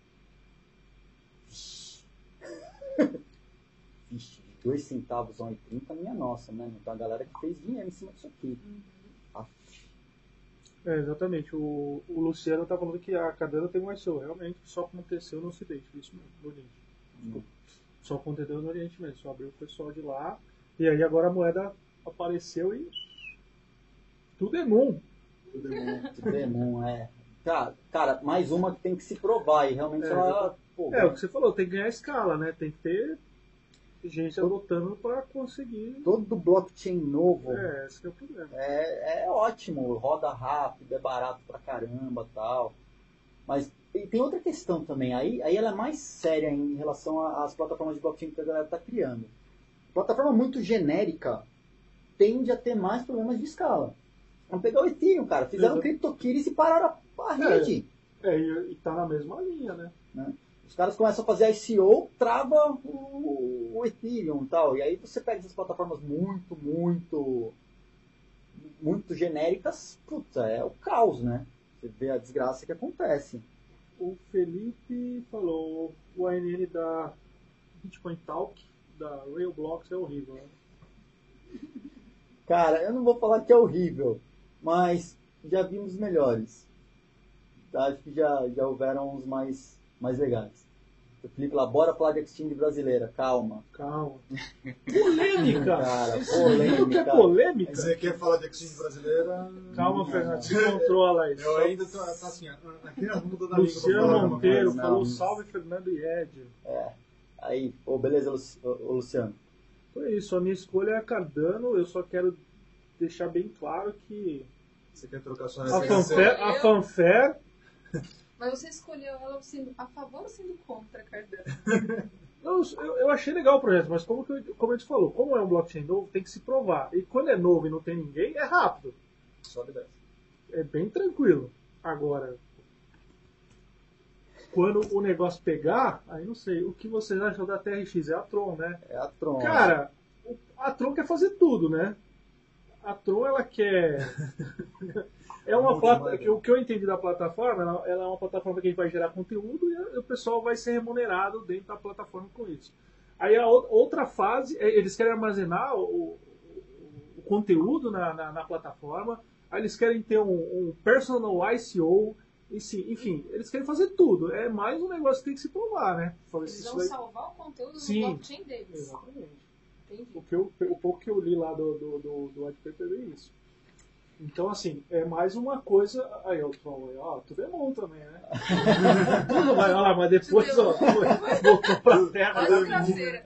Vixe. De 2 centavos a 1,30, minha nossa, né? Então a galera que fez dinheiro em cima disso aqui. Aff. É, exatamente. O, o Luciano tá falando que a Cardano tem um ICO. Realmente, só aconteceu no Ocidente, isso mesmo, no Oriente. Hum. Só aconteceu no Oriente mesmo. Só abriu o pessoal de lá. E aí agora a moeda apareceu e. Tudo é num. Tudo é bom. Demon, é. Cara, cara, mais uma que tem que se provar e realmente É, ela. Pô, É, o que você falou, tem que ganhar escala, né? Tem que ter gente adotando para conseguir. todo blockchain novo É, esse que é o problema. é, é ótimo, roda rápido, é barato pra caramba tal. Mas e tem outra questão também, aí, aí ela é mais séria em relação às plataformas de blockchain que a galera está criando. Plataforma muito genérica tende a ter mais problemas de escala. Vamos pegar o Ethereum, cara. Fizeram Exato. CryptoKitties e pararam a, É. rede. É, e, e tá na mesma linha, né? Os caras começam a fazer ICO, trava o, o Ethereum e tal. E aí você pega essas plataformas muito, muito, muito genéricas, puta, é o caos, né? Você vê a desgraça que acontece. O Felipe falou, o ANN da Bitcoin Talk, da Railblocks é horrível. Né? Cara, eu não vou falar que é horrível, mas já vimos melhores. Acho que já, já houveram uns mais, mais legais. O Felipe lá, bora falar de Exchange brasileira, calma. Calma. <laughs> Polêmica! Cara, Esse vídeo que é polêmica. polêmica. Você quer falar de exchange brasileira? Calma, Fernando, se controla isso. Eu ainda tô, tá assim, aqui na bunda da. Luciano Monteiro falou salve Fernando e Ed. Aí, ô, beleza, Luciano. É isso, a minha escolha é a Cardano, eu só quero deixar bem claro que Você quer trocar sua a fanfare, a fanfare Mas você escolheu ela sendo a favor ou sendo contra a Cardano? <laughs> Eu, eu, eu achei legal o projeto, mas como, que como a gente falou, como é um blockchain novo, tem que se provar. E quando é novo e não tem ninguém, é rápido. Sobe e desce. É bem tranquilo. Agora, quando o negócio pegar, aí não sei. O que vocês acham da TRX? É a Tron, né? É a Tron. Cara, a Tron quer fazer tudo, né? A Tron, ela quer. <laughs> É uma plata... né? O que eu entendi da plataforma, ela ela é uma plataforma que a gente vai gerar conteúdo e o pessoal vai ser remunerado dentro da plataforma com isso. Aí a ou- outra fase, é, eles querem armazenar o, o- o conteúdo na, na, na plataforma, aí eles querem ter um, um personal ICO, e sim, enfim, eles querem fazer tudo. É mais um negócio que tem que se provar, né? Eles vão salvar o conteúdo Sim. no blockchain deles. Exatamente. Entendi. O, que eu, o pouco que eu li lá do, do, do, do white paper é isso. Então, assim, é mais uma coisa. Aí eu falo, ó, tudo é bom também, né? tudo <laughs> vai lá, mas depois, Tudo é ó, <laughs> voltou pra terra. Traseira.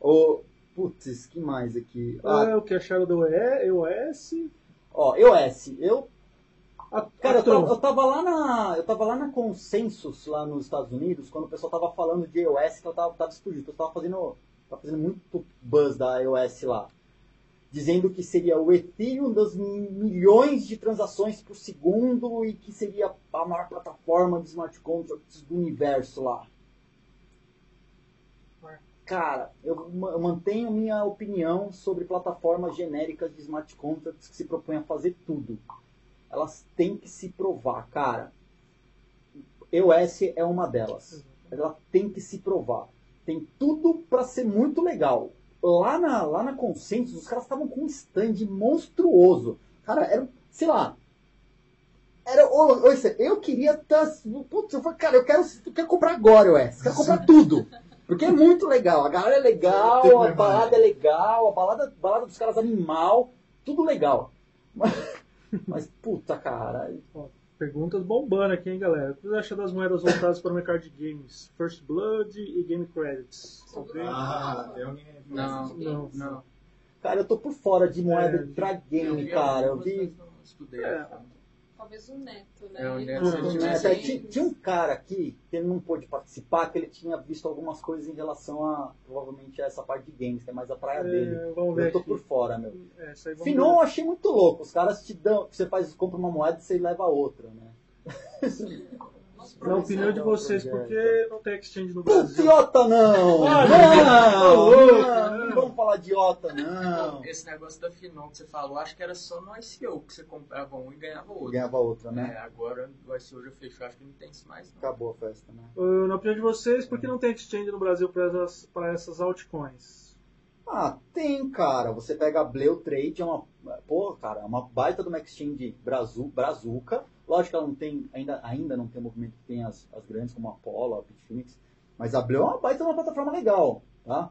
O, putz, que mais aqui? Ah, Ah, o que acharam do E- EOS? ó, EOS. Eu, A, cara, eu a Tron. tava, eu tava lá na, eu tava lá na Consensus, lá nos Estados Unidos, quando o pessoal tava falando de EOS, que eu tava, tava explodindo. Eu tava fazendo, tava fazendo muito buzz da EOS lá. Dizendo que seria o Ethereum das milhões de transações por segundo e que seria a maior plataforma de smart contracts do universo lá. Cara, eu mantenho minha opinião sobre plataformas genéricas de smart contracts que se propõem a fazer tudo. Elas têm que se provar, cara. EOS é uma delas. Ela tem que se provar. Tem tudo para ser muito legal. Lá na, lá na Consensus, os caras estavam com um stand monstruoso. Cara, era, sei lá. Era, ô, isso, eu queria estar. putz, eu falei, cara, eu quero, eu quero comprar agora, EOS. Eu quero comprar tudo. Porque é muito legal. A galera é legal, a balada é legal, a balada, balada dos caras animal, tudo legal. Mas, <laughs> mas puta, cara. Perguntas bombando aqui, hein, galera. O que você acha das moedas voltadas para o mercado de games? First Blood e Game Credits. Alguém? Ah, tem alguém. Não, Não. não. Cara, eu tô por fora de moeda É, pra Eu game, vi cara. Eu vi. estudei. É. Talvez o Neto, né? É, o Neto, não se ele Né, tivesse até aqui- ti- tinha um cara aqui que ele não pôde participar, que ele tinha visto algumas coisas em relação a, provavelmente, a essa parte de games, que é mais a praia dele. É, vamos ver Eu tô aqui. por fora, meu. É, Finon eu achei muito louco. Os caras te dão, você faz, compra uma moeda e você leva outra, né? <laughs> Na opinião de vocês, por que não tem exchange no Brasil? Iota não! Ah, não, não, né? não vamos falar de Iota, não. Esse negócio da Finon que você falou, acho que era só no ICO que você comprava um e ganhava outro. Ganhava outra, É, né? agora o ICO já fechou, acho que não tem isso mais. Não. Acabou a festa, né? Uh, na opinião de vocês, por que não tem exchange no Brasil para essas, essas altcoins? Ah, tem, cara. Você pega a Bleu Trade, é uma. Pô, cara, é uma baita de uma exchange brazu, brazuca. Lógico que ela não tem, ainda, ainda não tem o movimento que tem as, as grandes, como a Apollo, a Bitfinex. Mas a é uma baita uma plataforma legal, tá?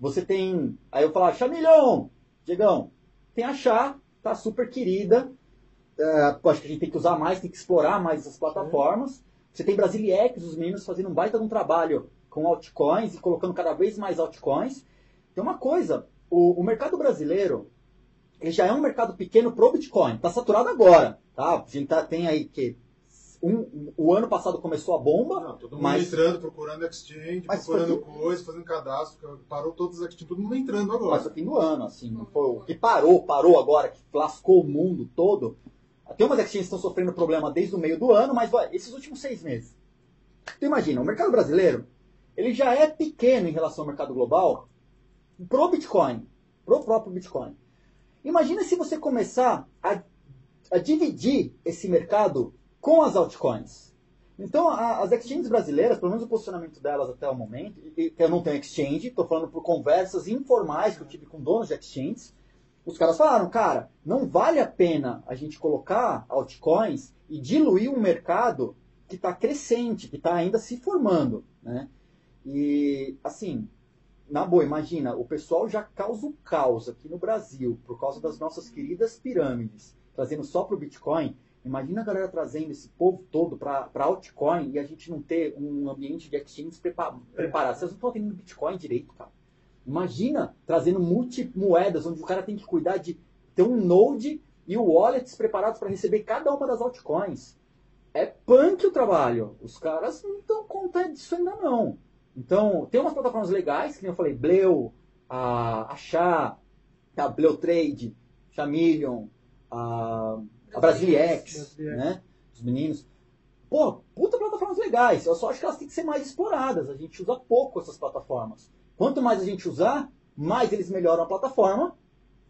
Você tem. Aí eu falar, Chamilhão, Diegão, tem a Chá, tá super querida. É, acho que a gente tem que usar mais, tem que explorar mais as plataformas. Você tem Brasiliex, os meninos fazendo um baita de um trabalho com altcoins e colocando cada vez mais altcoins. Tem uma coisa, o, o mercado brasileiro, ele já é um mercado pequeno pro Bitcoin. Está saturado agora, tá? A gente tá, tem aí que um, o ano passado começou a bomba, Não, todo mundo mas entrando, procurando exchange, Mas procurando foi- coisa, fazendo cadastro, parou todos os exchange, todo mundo entrando mas agora. no fim do ano, assim, não foi o que parou, parou agora, que lascou o mundo todo. Tem umas exchanges que estão sofrendo problema desde o meio do ano, mas vai, esses últimos seis meses. Então imagina, o mercado brasileiro, ele já é pequeno em relação ao mercado global pro Bitcoin, pro próprio Bitcoin. Imagina se você começar a, a dividir esse mercado com as altcoins. Então, a- as exchanges brasileiras, pelo menos o posicionamento delas até o momento, e- eu não tenho exchange, estou falando por conversas informais que eu tive com donos de exchanges, os caras falaram, cara, não vale a pena a gente colocar altcoins e diluir um mercado que está crescente, que está ainda se formando, né? E, assim, na boa, imagina, o pessoal já causa o caos aqui no Brasil por causa das nossas queridas pirâmides, trazendo só para o Bitcoin. Imagina a galera trazendo esse povo todo para altcoin e a gente não ter um ambiente de exchange prepa- preparado. Vocês não estão atendendo Bitcoin direito, cara. Imagina trazendo multimoedas, onde o cara tem que cuidar de ter um node e o wallets preparados para receber cada uma das altcoins. É punk o trabalho. Os caras não dão conta disso ainda não. Então, tem umas plataformas legais, que nem eu falei, Bleu, a, a Chá, a Bleu Trade, Chameleon, a, a Brasiliex, Brasiliex. né? Os meninos. Pô, puta plataformas legais. Eu só acho que elas têm que ser mais exploradas. A gente usa pouco essas plataformas. Quanto mais a gente usar, mais eles melhoram a plataforma,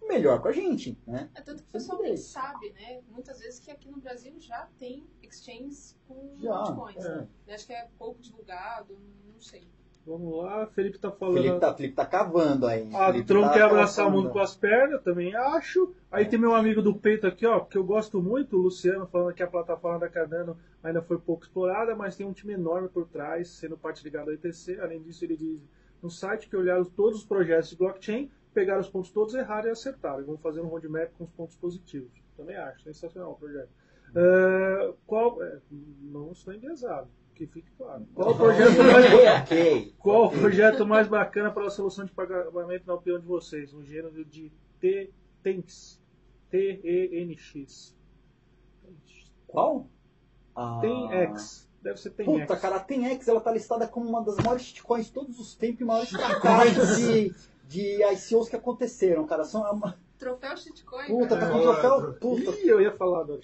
melhor com a gente, né? É tanto que o pessoal nem sabe, né? Muitas vezes que aqui no Brasil já tem exchanges com Já, altcoins. é. né? Acho que é pouco divulgado, não sei. Vamos lá, Felipe tá falando. Felipe tá, Felipe tá cavando aí. A Felipe Tron tá quer abraçar o mundo com as pernas, também acho. Aí tem meu amigo do peito aqui, ó, que eu gosto muito, o Luciano, falando que a plataforma da Cardano ainda foi pouco explorada, mas tem um time enorme por trás, sendo parte ligada ao IPC. Além disso, ele diz no site que olharam todos os projetos de blockchain, pegaram os pontos todos, erraram e acertaram. E vão fazer um roadmap com os pontos positivos. Também acho, sensacional o projeto. É, qual. é, não estou enviesado, que fique claro. Qual o projeto <laughs> mais. Qual o projeto mais bacana para a solução de pagamento na opinião de vocês? Um gênero de T TENX. T-E-N-X. Qual? Ah, TENX. Deve ser TENX. Puta, cara, a TENX ela tá listada como uma das maiores shitcoins de todos os tempos e maiores shitcoins de, de ICOs que aconteceram, cara. São uma... Troféu shitcoin. Puta, tá cara. com troféu. Puta, Ih, eu ia falar do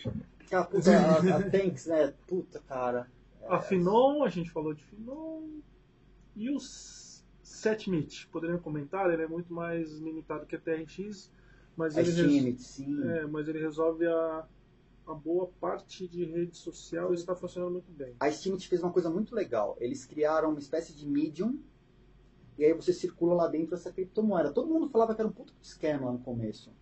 cara, puta a, a TENX, né? Puta, cara. A Finon, a gente falou de Finon. E o Setmit, poderiam comentar? Ele é muito mais limitado que a TRX, mas A ele, Steemit, sim. é, mas ele resolve a, a boa parte de rede social e está funcionando muito bem. A Steemit fez uma coisa muito legal. Eles criaram uma espécie de medium e aí você circula lá dentro essa criptomoeda. Todo mundo falava que era um puto esquema lá no começo.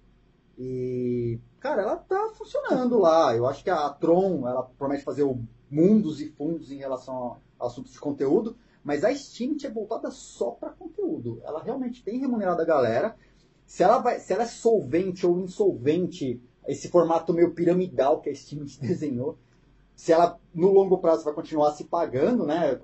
E, cara, ela tá funcionando lá. Eu acho que a Tron, ela promete fazer o mundos e fundos em relação a assuntos de conteúdo, mas a Steemit é voltada só para conteúdo. Ela realmente tem remunerado a galera. Se ela, vai, se ela é solvente ou insolvente, esse formato meio piramidal que a Steemit <laughs> desenhou, se ela no longo prazo vai continuar se pagando, né?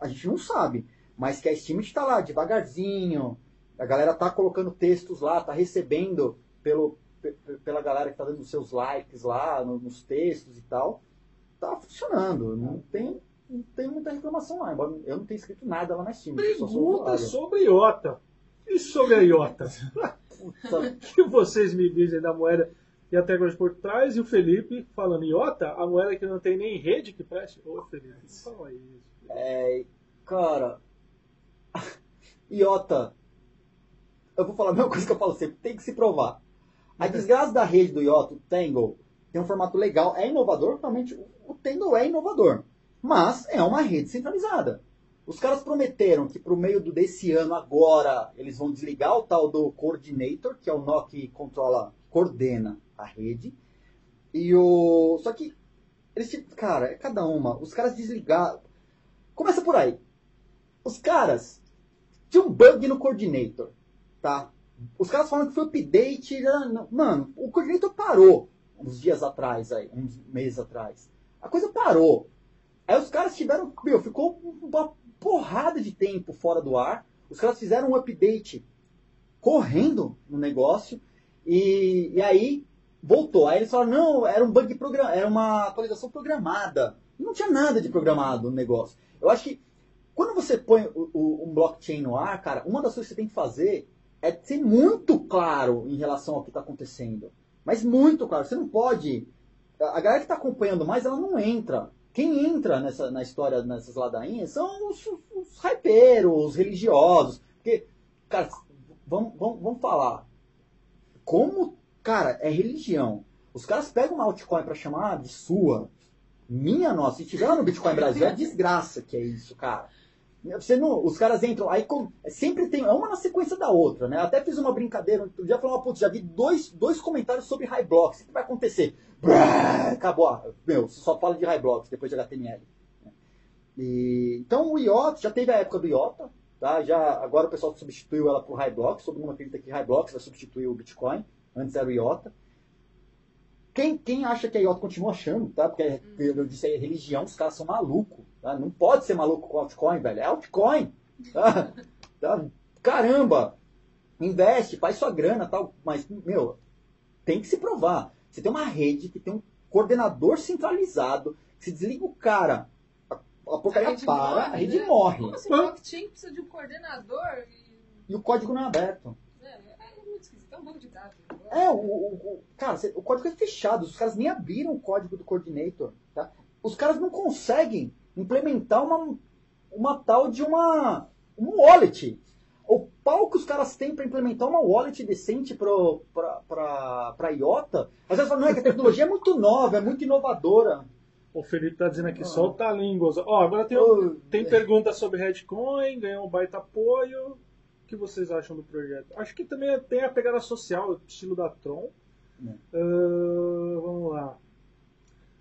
A gente não sabe. Mas que a Steam está lá devagarzinho, a galera tá colocando textos lá, tá recebendo pelo, pe- pe- pela galera que tá dando seus likes lá no- nos textos e tal. Tá funcionando. Não tem, não tem muita reclamação lá. Embora eu não tenha escrito nada lá na Steam. Pergunta sobre IOTA. E sobre a IOTA? <laughs> O que vocês me dizem da moeda e a tecnologia por trás? E o Felipe falando IOTA, a moeda que não tem nem rede que preste. Ô, Felipe, não fala isso. É, cara, <laughs> Iota, eu vou falar a mesma coisa que eu falo sempre, tem que se provar. A desgraça da rede do Iota, o Tangle, tem um formato legal, é inovador, realmente o- o Tangle é inovador, mas é uma rede centralizada. Os caras prometeram que pro meio do, desse ano agora eles vão desligar o tal do Coordinator, que é o nó que controla, coordena a rede. E o. Só que. Eles, cara, é cada uma. Os caras desligaram. Começa por aí. Os caras tinham um bug no Coordinator, tá? Os caras falam que foi update. ah. Mano, o Coordinator parou uns dias atrás aí, uns meses atrás. A coisa parou. Aí os caras tiveram. Meu, ficou uma porrada de tempo fora do ar. Os caras fizeram um update correndo no negócio. E, e aí voltou. Aí eles falaram, não, era um bug programado, era uma atualização programada. Não tinha nada de programado no negócio. Eu acho que quando você põe o, o- um blockchain no ar, cara, uma das coisas que você tem que fazer é ser muito claro em relação ao que está acontecendo. Mas muito claro. Você não pode. A galera que está acompanhando mais, ela não entra. Quem entra nessa, na história, nessas ladainhas, são os, os hypeiros, os religiosos. Porque, cara, vamos, vamos, vamos falar. Como, cara, é religião. Os caras pegam uma altcoin para chamar de sua. Minha nossa, se tiver no Bitcoin Brasil, é desgraça que é isso, cara. Você não, os caras entram, aí com- sempre tem, é uma na sequência da outra, né? Até fiz uma brincadeira, outro dia falei, putz, já vi dois, dois comentários sobre Highblocks, o que vai acontecer? Brrr, acabou, ah, meu, você só fala de Highblocks depois de HTML. né? E, então o IOTA, já teve a época do IOTA, tá? Já, agora o pessoal substituiu ela por Highblocks, todo mundo acredita que Highblocks vai substituir o Bitcoin, antes era o IOTA. Quem, quem acha que a IOTA continua achando, tá? Porque é- eu disse aí, religião, os caras são malucos. Tá? Não pode ser maluco com altcoin, velho. É altcoin. Tá? Tá? Caramba! Investe, faz sua grana tal. Mas, meu, tem que se provar. Você tem uma rede que tem um coordenador centralizado, que se desliga o cara, a, a porcaria para, morre, a rede né? morre. Como assim, blockchain precisa de um coordenador? E, E o código não é aberto. é, é muito esquisito, é um banco de dados. É, o, o- o- cara, o código é fechado, os caras nem abriram o código do coordinator, tá? Os caras não conseguem implementar uma, uma tal de uma um wallet. O pau que os caras têm para implementar uma wallet decente pra IOTA, às vezes falam, não, é que a tecnologia é muito nova, é muito inovadora. O Felipe tá dizendo aqui, solta a língua. Ó, agora tem, Ô, tem pergunta sobre Redcoin, ganhou um baita apoio. O que vocês acham do projeto? Acho que também tem a pegada social, estilo da Tron. É. Ah, vamos lá.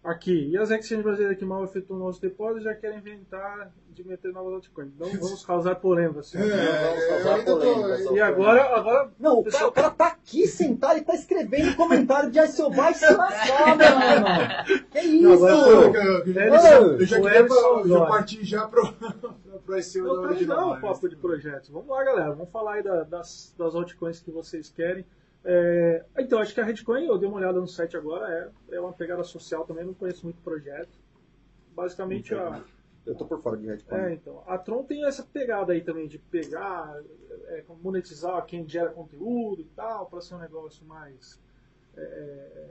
Aqui, e as exchanges brasileiras que mal efetuam novos depósitos já querem inventar de meter novas altcoins. Não <laughs> vamos causar polêmica, senhor. vamos É, causar tô- polêmica, só. E agora, agora Não, o cara, o cara tá aqui sentado e tá escrevendo comentário de "Ai, seu vai se lascar, mano. Que isso? Não, agora Eu, eu- eu- eu já queria pra- já partir já pro, <laughs> SEO Não, original. papo de projetos. Vamos lá, galera. Vamos falar aí da- das, das altcoins que vocês querem. É, então, acho que a Redcoin, eu dei uma olhada no site agora, é, é uma pegada social também, não conheço muito projeto. Basicamente, a, Eu tô por fora de Redcoin. é, então, a Tron tem essa pegada aí também de pegar, é, monetizar quem gera conteúdo e tal, para ser um negócio mais é,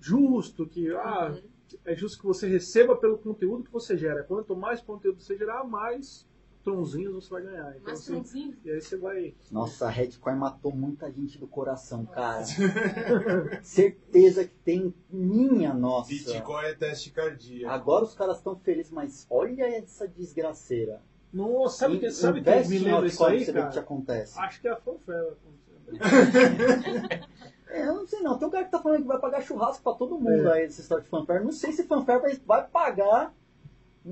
justo, que ah, é justo que você receba pelo conteúdo que você gera. Quanto mais conteúdo você gerar, mais tronzinhos você vai ganhar. Então, Mas assim, tronzinho. e aí você vai. Nossa, a Redcoin matou muita gente do coração, cara. <laughs> Certeza que tem minha nossa. Bitcoin é teste cardíaco. Agora os caras estão felizes, mas olha essa desgraceira. Nossa, sabe que, In- sabe que me em lembra isso aí, o que te cara? acontece. Acho que é a fanfare acontecendo. <laughs> É, eu não sei não. Tem um cara que tá falando que vai pagar churrasco pra todo mundo É. aí dessa história de fanfare. Não sei se fanfare vai, vai pagar.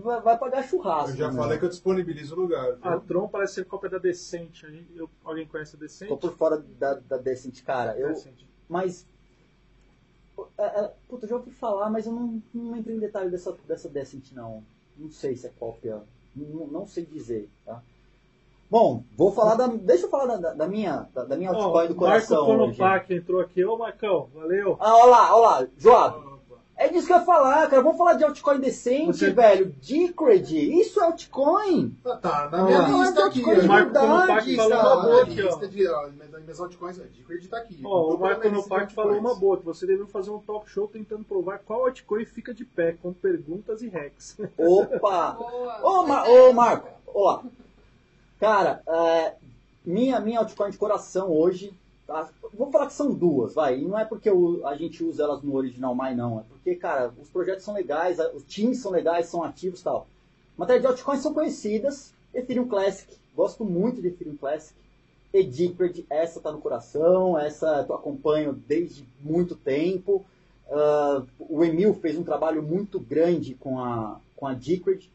Vai, vai pagar churrasco. Eu já né? falei que eu disponibilizo o lugar. viu? A Tron parece ser cópia da Decente. Eu- alguém conhece a Decente? Tô por fora da, da Decent, cara. Eu, Decente. mas. É, é, puta, eu já ouvi falar, mas eu não, não entrei em detalhe dessa, dessa Decent, não. Não sei se é cópia. Não, não sei dizer, tá? Bom, vou falar da. Deixa eu falar da, da minha, da, da minha altcoin do Marco coração. hoje. Konopak entrou aqui. Ô, Marcão, valeu. Ah, olha lá, olha lá, Joab. É disso que eu ia falar, cara. Vamos falar de altcoin decente, Você- velho. Decred, isso é altcoin. Ah, tá, na minha não, lista é aqui. altcoin de ó. Marco verdade, Konopak falou uma boa aqui, ó. de, ó, minhas altcoins, ó, Decred tá aqui. Ó, o Marco Konopak falou uma boa, que você deve fazer um talk show tentando provar qual altcoin fica de pé, com perguntas e hacks. <laughs> Opa! Boa. Ô, Ma- ô, Marco, olá. Cara, é, minha, minha altcoin de coração hoje, vou falar que são duas, vai. E não é porque a gente usa elas no original mais, não. É porque, cara, os projetos são legais, os times são legais, são ativos e tal. Matérias de altcoins são conhecidas. Ethereum Classic, gosto muito de Ethereum Classic. Edicred, essa tá no coração, essa eu acompanho desde muito tempo. Ah, o Emil fez um trabalho muito grande com a, com a Decred.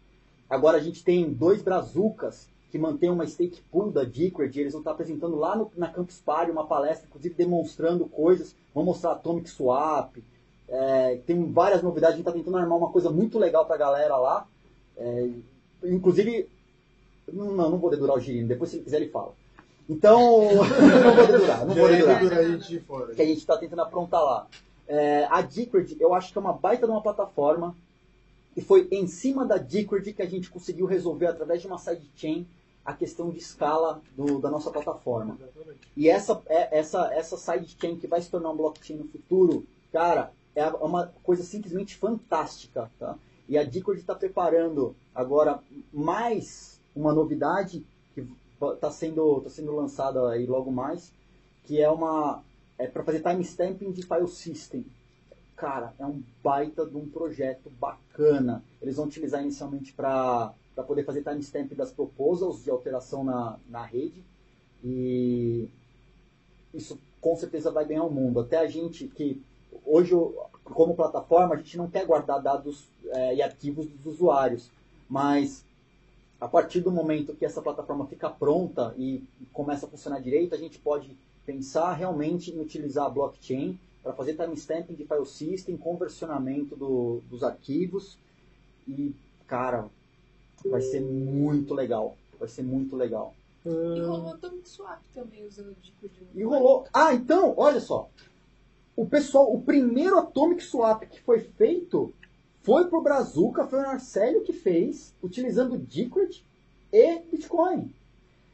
Agora a gente tem dois brazucas que mantêm uma stake pool da Decred. Eles vão estar apresentando lá no, na Campus Party uma palestra, inclusive demonstrando coisas. Vão mostrar Atomic Swap. É, tem várias novidades. A gente está tentando armar uma coisa muito legal para a galera lá. É, inclusive, não, não vou dedurar o Girino. Depois, se ele quiser, ele fala. Então, <laughs> não vou dedurar. Não vou dedurar a gente fora. que a gente está tentando aprontar lá. É, a Decred, eu acho que é uma baita de uma plataforma. E foi em cima da Decred que a gente conseguiu resolver, através de uma sidechain, a questão de escala do- da nossa plataforma. E essa, é- essa, essa sidechain que vai se tornar um blockchain no futuro, cara, é uma coisa simplesmente fantástica. Tá? E a Decred está preparando agora mais uma novidade que está sendo, tá sendo lançada aí logo mais, que é uma é para fazer timestamping de file system. Cara, é um baita de um projeto bacana. Eles vão utilizar inicialmente para poder fazer timestamp das proposals de alteração na, na rede. E isso com certeza vai ganhar o mundo. Até a gente que hoje, como plataforma, a gente não quer guardar dados é, e arquivos dos usuários, mas a partir do momento que essa plataforma fica pronta e começa a funcionar direito, a gente pode pensar realmente em utilizar a blockchain para fazer timestamping de file system, conversionamento do- dos arquivos e, cara, vai ser muito legal. Vai ser muito legal. E rolou Atomic Swap também usando o Dico de E rolou. Ah, então, olha só. O pessoal, o primeiro Atomic Swap que foi feito foi pro Brazuca, foi o Narcélio que fez, utilizando Decred e Bitcoin.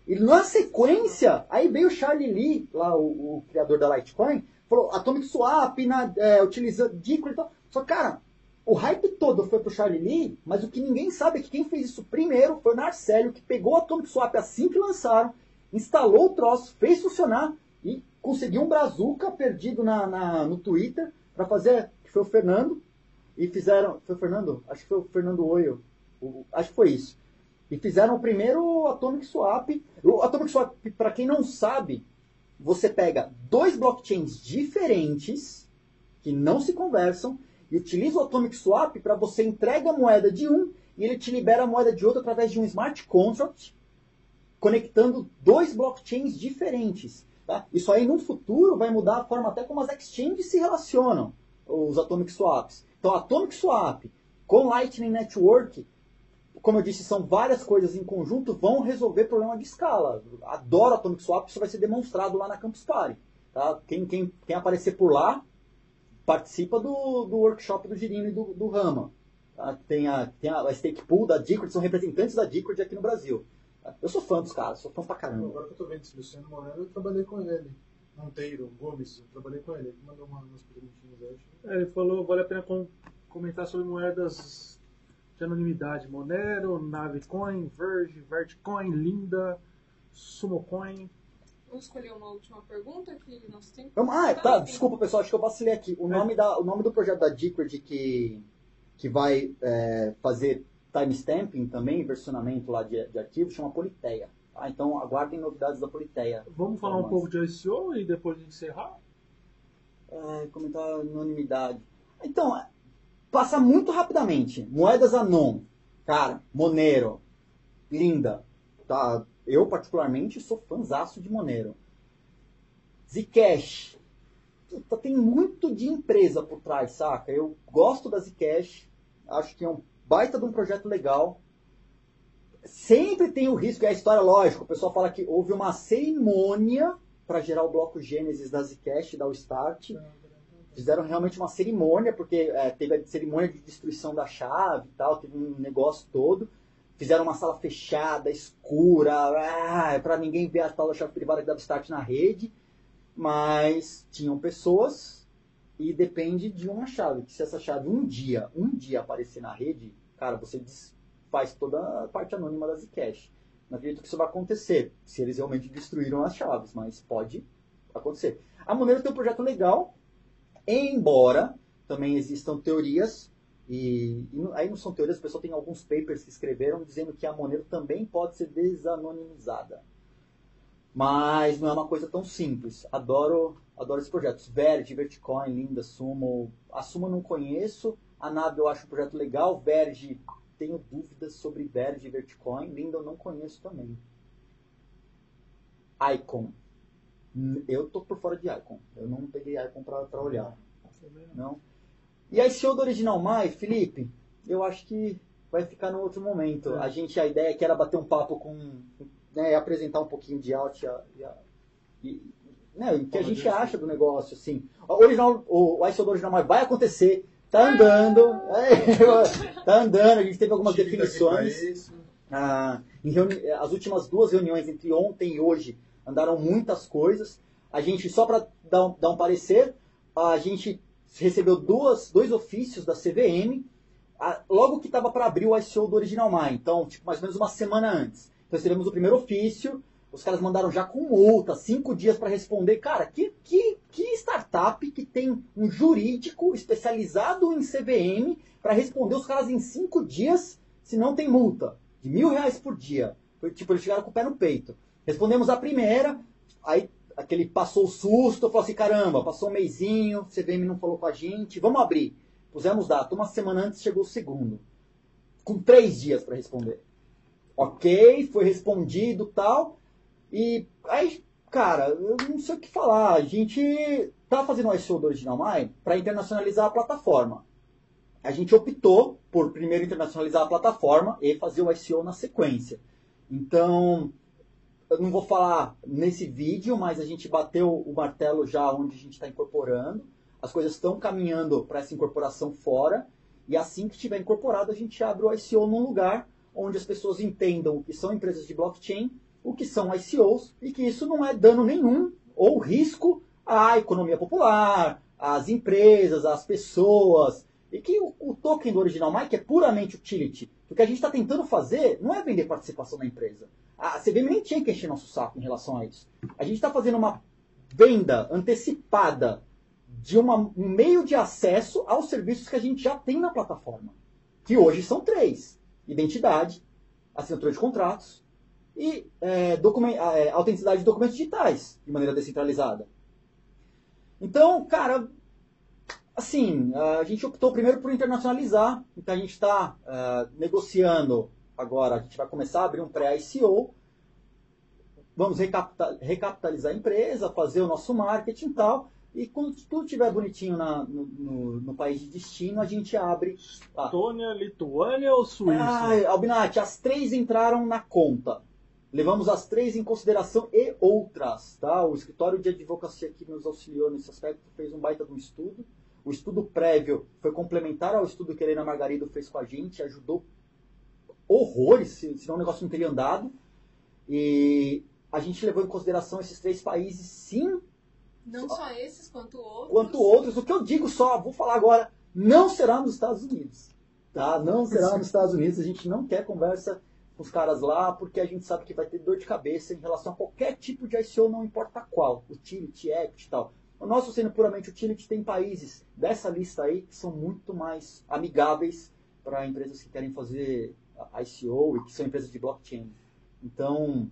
E na sequência, aí veio o Charlie Lee, lá o, o criador da Litecoin, falou Atomic Swap, na, é, utilizando Decred e tal. Só cara, o hype todo foi pro Charlie Lee, mas o que ninguém sabe é que quem fez isso primeiro foi o Narcélio, que pegou o Atomic Swap assim que lançaram, instalou o troço, fez funcionar e conseguiu um brazuca perdido na, na- no Twitter para fazer, que foi o Fernando, e fizeram. Foi o Fernando? Acho que foi o Fernando Oio. Acho que foi isso. E fizeram o primeiro Atomic Swap. O Atomic Swap, para quem não sabe, você pega dois blockchains diferentes que não se conversam e utiliza o Atomic Swap para você entrega a moeda de um e ele te libera a moeda de outro através de um smart contract conectando dois blockchains diferentes. Tá? Isso aí no futuro vai mudar a forma até como as exchanges se relacionam, os Atomic Swaps. Então, Atomic Swap com Lightning Network, como eu disse, são várias coisas em conjunto, vão resolver problema de escala. Adoro Atomic Swap, isso vai ser demonstrado lá na Campus Party. Tá? Quem, quem, quem aparecer por lá, participa do, do workshop do Girino e do, do Rama. Tá? Tem, a, tem a, a Stake Pool da Decred, são representantes da Decred aqui no Brasil. Tá? Eu sou fã dos caras, sou fã pra caramba. Agora que eu tô vendo esse Luciano Moreno, eu trabalhei com ele. Monteiro, Gomes, eu trabalhei com ele. Ele mandou uma, umas perguntinhas aí. acho. É, ele falou, vale a pena com- comentar sobre moedas de anonimidade. Monero, Navicoin, Verge, Vergecoin, Linda, Sumocoin. Vamos escolher uma última pergunta que nós temos. Vamos- ah, tá, desculpa pessoal, acho que eu vacilei aqui. O nome, da, o nome do projeto da Decred que, que vai é, fazer timestamping também, versionamento lá de, de arquivos, chama Politeia. Tá? Então aguardem novidades da Politeia. Vamos falar um Vamos. pouco de ICO e depois de encerrar? É, comentar anonimidade. Então, é, passa muito rapidamente. Moedas Anon, cara, Monero, linda. Tá? Eu, particularmente, sou fãzaço de Monero. Zcash. Puta, tem muito de empresa por trás, saca? Eu gosto da Zcash. Acho que é um baita de um projeto legal. Sempre tem o risco, é a história lógica. O pessoal fala que houve uma cerimônia para gerar o bloco Gênesis da Zcash, dar o start. Fizeram realmente uma cerimônia, porque é, teve a cerimônia de destruição da chave e tal, teve um negócio todo. Fizeram uma sala fechada, escura, para ninguém ver a tal da chave privada que dava start na rede. Mas tinham pessoas e depende de uma chave. Que se essa chave um dia, um dia aparecer na rede, cara, você faz toda a parte anônima da Zcash. Não acredito que isso vai acontecer, se eles realmente destruíram as chaves, mas pode acontecer. A Monero tem um projeto legal, embora também existam teorias, e, e aí não são teorias, o pessoal tem alguns papers que escreveram dizendo que a Monero também pode ser desanonimizada. Mas não é uma coisa tão simples. Adoro, adoro esses projetos. Verge, Verticoin, Linda, Sumo. A Sumo eu não conheço. A Nave eu acho um projeto legal. Verge, tenho dúvidas sobre Verge e Verticoin. Linda eu não conheço também. Icon. Eu tô por fora de Icon. Eu não peguei Icon pra olhar. Não. E a ICO do Original Mai, Felipe, eu acho que vai ficar no outro momento. É. A gente, a ideia que era bater um papo com, né, apresentar um pouquinho de alt e, a- e, né, o que a gente acha do negócio, assim. O, original, o, o ICO do Original Mai vai acontecer, tá andando, é, <laughs> tá andando, a gente teve algumas definições. Ah, as últimas duas reuniões entre ontem e hoje andaram muitas coisas. A gente, só para dar, um- dar um parecer, a gente recebeu duas, dois ofícios da CVM ah, logo que estava para abrir o ICO do Original Mai. Então, tipo, mais ou menos uma semana antes. Então, recebemos o primeiro ofício. Os caras mandaram já com multa, cinco dias para responder. Cara, que, que, que startup que tem um jurídico especializado em CVM para responder os caras em cinco dias se não tem multa? De mil reais por dia. Tipo, eles chegaram com o pé no peito. Respondemos a primeira, aí aquele passou o susto, falou assim, caramba, passou um mêsinho, CVM não falou com a gente, vamos abrir. Pusemos data, uma semana antes chegou o segundo. Com três dias para responder. Ok, foi respondido tal. E aí, cara, eu não sei o que falar. A gente tá fazendo o ICO do Original Mai para internacionalizar a plataforma. A gente optou por primeiro internacionalizar a plataforma e fazer o ICO na sequência. Então, eu não vou falar nesse vídeo, mas a gente bateu o martelo já onde a gente está incorporando. As coisas estão caminhando para essa incorporação fora. E assim que estiver incorporado, a gente abre o ICO num lugar onde as pessoas entendam o que são empresas de blockchain, o que são ICOs, e que isso não é dano nenhum ou risco à economia popular, às empresas, às pessoas. E que o, o token do Original Mike é puramente utility. O que a gente está tentando fazer não é vender participação na empresa. A CVM nem tinha que encher nosso saco em relação a isso. A gente está fazendo uma venda antecipada de uma, um meio de acesso aos serviços que a gente já tem na plataforma. Que hoje são três: identidade, assinatura de contratos e é, é, autenticidade de documentos digitais, de maneira descentralizada. Então, cara, assim, a gente optou primeiro por internacionalizar, então a gente está uh, negociando agora, a gente vai começar a abrir um pré-ICO, vamos recapitalizar a empresa, fazer o nosso marketing e tal, e quando tudo estiver bonitinho na, no, no, no, país de destino, a gente abre. Estônia, Lituânia ou Suíça? Ah, Albinati, as três entraram na conta. Levamos as três em consideração e outras. Tá? O escritório de advocacia que nos auxiliou nesse aspecto fez um baita de um estudo. O estudo prévio foi complementar ao estudo que a Helena Margarido fez com a gente, ajudou horrores, senão o negócio não teria andado. E a gente levou em consideração esses três países, sim. Não só esses, quanto outros. Quanto outros. O que eu digo só, vou falar agora, não será nos Estados Unidos. Tá? Não será nos Estados Unidos. A gente não quer conversa com os caras lá, porque a gente sabe que vai ter dor de cabeça em relação a qualquer tipo de ICO, não importa qual. Utility, Equity e tal. O nosso sendo puramente utility, tem países dessa lista aí que são muito mais amigáveis para empresas que querem fazer ICO e que são empresas de blockchain. Então,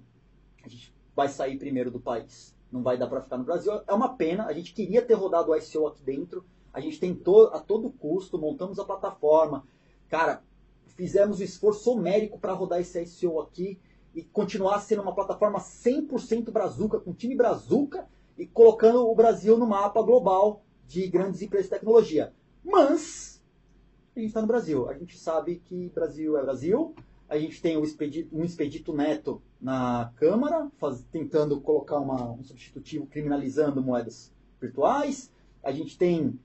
a gente vai sair primeiro do país. Não vai dar para ficar no Brasil. É uma pena, a gente queria ter rodado o ICO aqui dentro. A gente tentou a todo custo, montamos a plataforma. Cara, fizemos o esforço homérico para rodar esse ICO aqui e continuar sendo uma plataforma 100% brazuca, com time brazuca e colocando o Brasil no mapa global de grandes empresas de tecnologia. Mas a gente está no Brasil. A gente sabe que Brasil é Brasil. A gente tem expedito, um expedito neto na Câmara, faz, tentando colocar uma, um substitutivo criminalizando moedas virtuais. A gente tem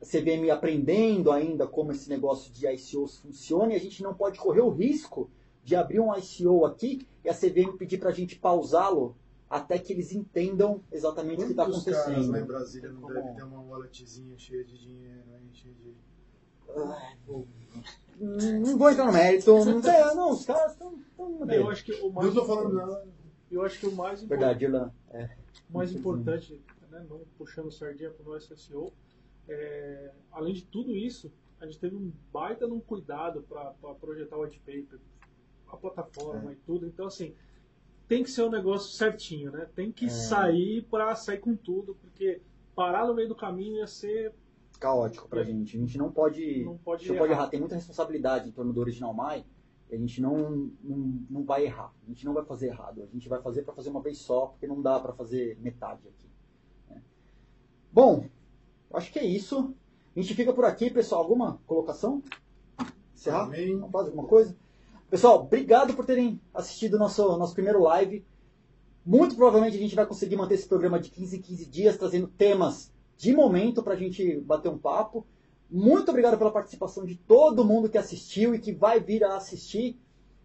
a CVM aprendendo ainda como esse negócio de ICOs funciona e a gente não pode correr o risco de abrir um ICO aqui e a CVM pedir para a gente pausá-lo até que eles entendam exatamente o que está acontecendo. caras lá em Brasília não devem ter uma walletzinha cheia de dinheiro, cheia de... Não vou entrar no mérito, não sei, não, os caras estão... Eu acho que o mais... Eu tô falando nada. Eu acho que o mais importante... Verdade, Irlan. É. O mais importante, né, não puxando sardinha para o SSO, é, além de tudo isso, a gente teve um baita num cuidado para projetar o white paper, a plataforma é. e tudo. Então, assim, tem que ser um negócio certinho, né? Tem que é. sair para sair com tudo, porque parar no meio do caminho ia ser caótico pra gente. A gente não pode, não pode, não pode errar. Tem muita responsabilidade em torno do Original Mai. A gente não, não, não vai errar. A gente não vai fazer errado. A gente vai fazer para fazer uma vez só, porque não dá para fazer metade aqui. Né? Bom, acho que é isso. A gente fica por aqui, pessoal. Alguma colocação? Encerrar? Amém. Alguma coisa? Pessoal, obrigado por terem assistido o nosso, nosso primeiro live. Muito provavelmente a gente vai conseguir manter esse programa de 15 em 15 dias, trazendo temas de momento para a gente bater um papo. Muito obrigado pela participação de todo mundo que assistiu e que vai vir a assistir.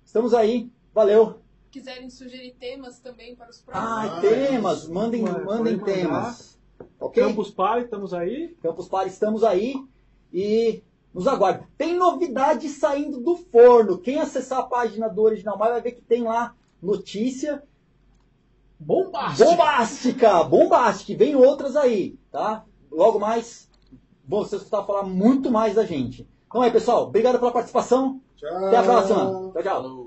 Estamos aí. Valeu. Quiserem sugerir temas também para os próximos. Ah, temas. Mandem, mandem temas. Ok? Campus Party, estamos aí. Campus Party, estamos aí. E nos aguarde. Tem novidade saindo do forno. Quem acessar a página do Original Mais vai ver que tem lá notícia bombástica. Bombástica, bombástica. Vem outras aí, tá? Logo mais, você escutar falar muito mais da gente. Então aí, pessoal, obrigado pela participação. Tchau. Até a próxima. Tchau, tchau.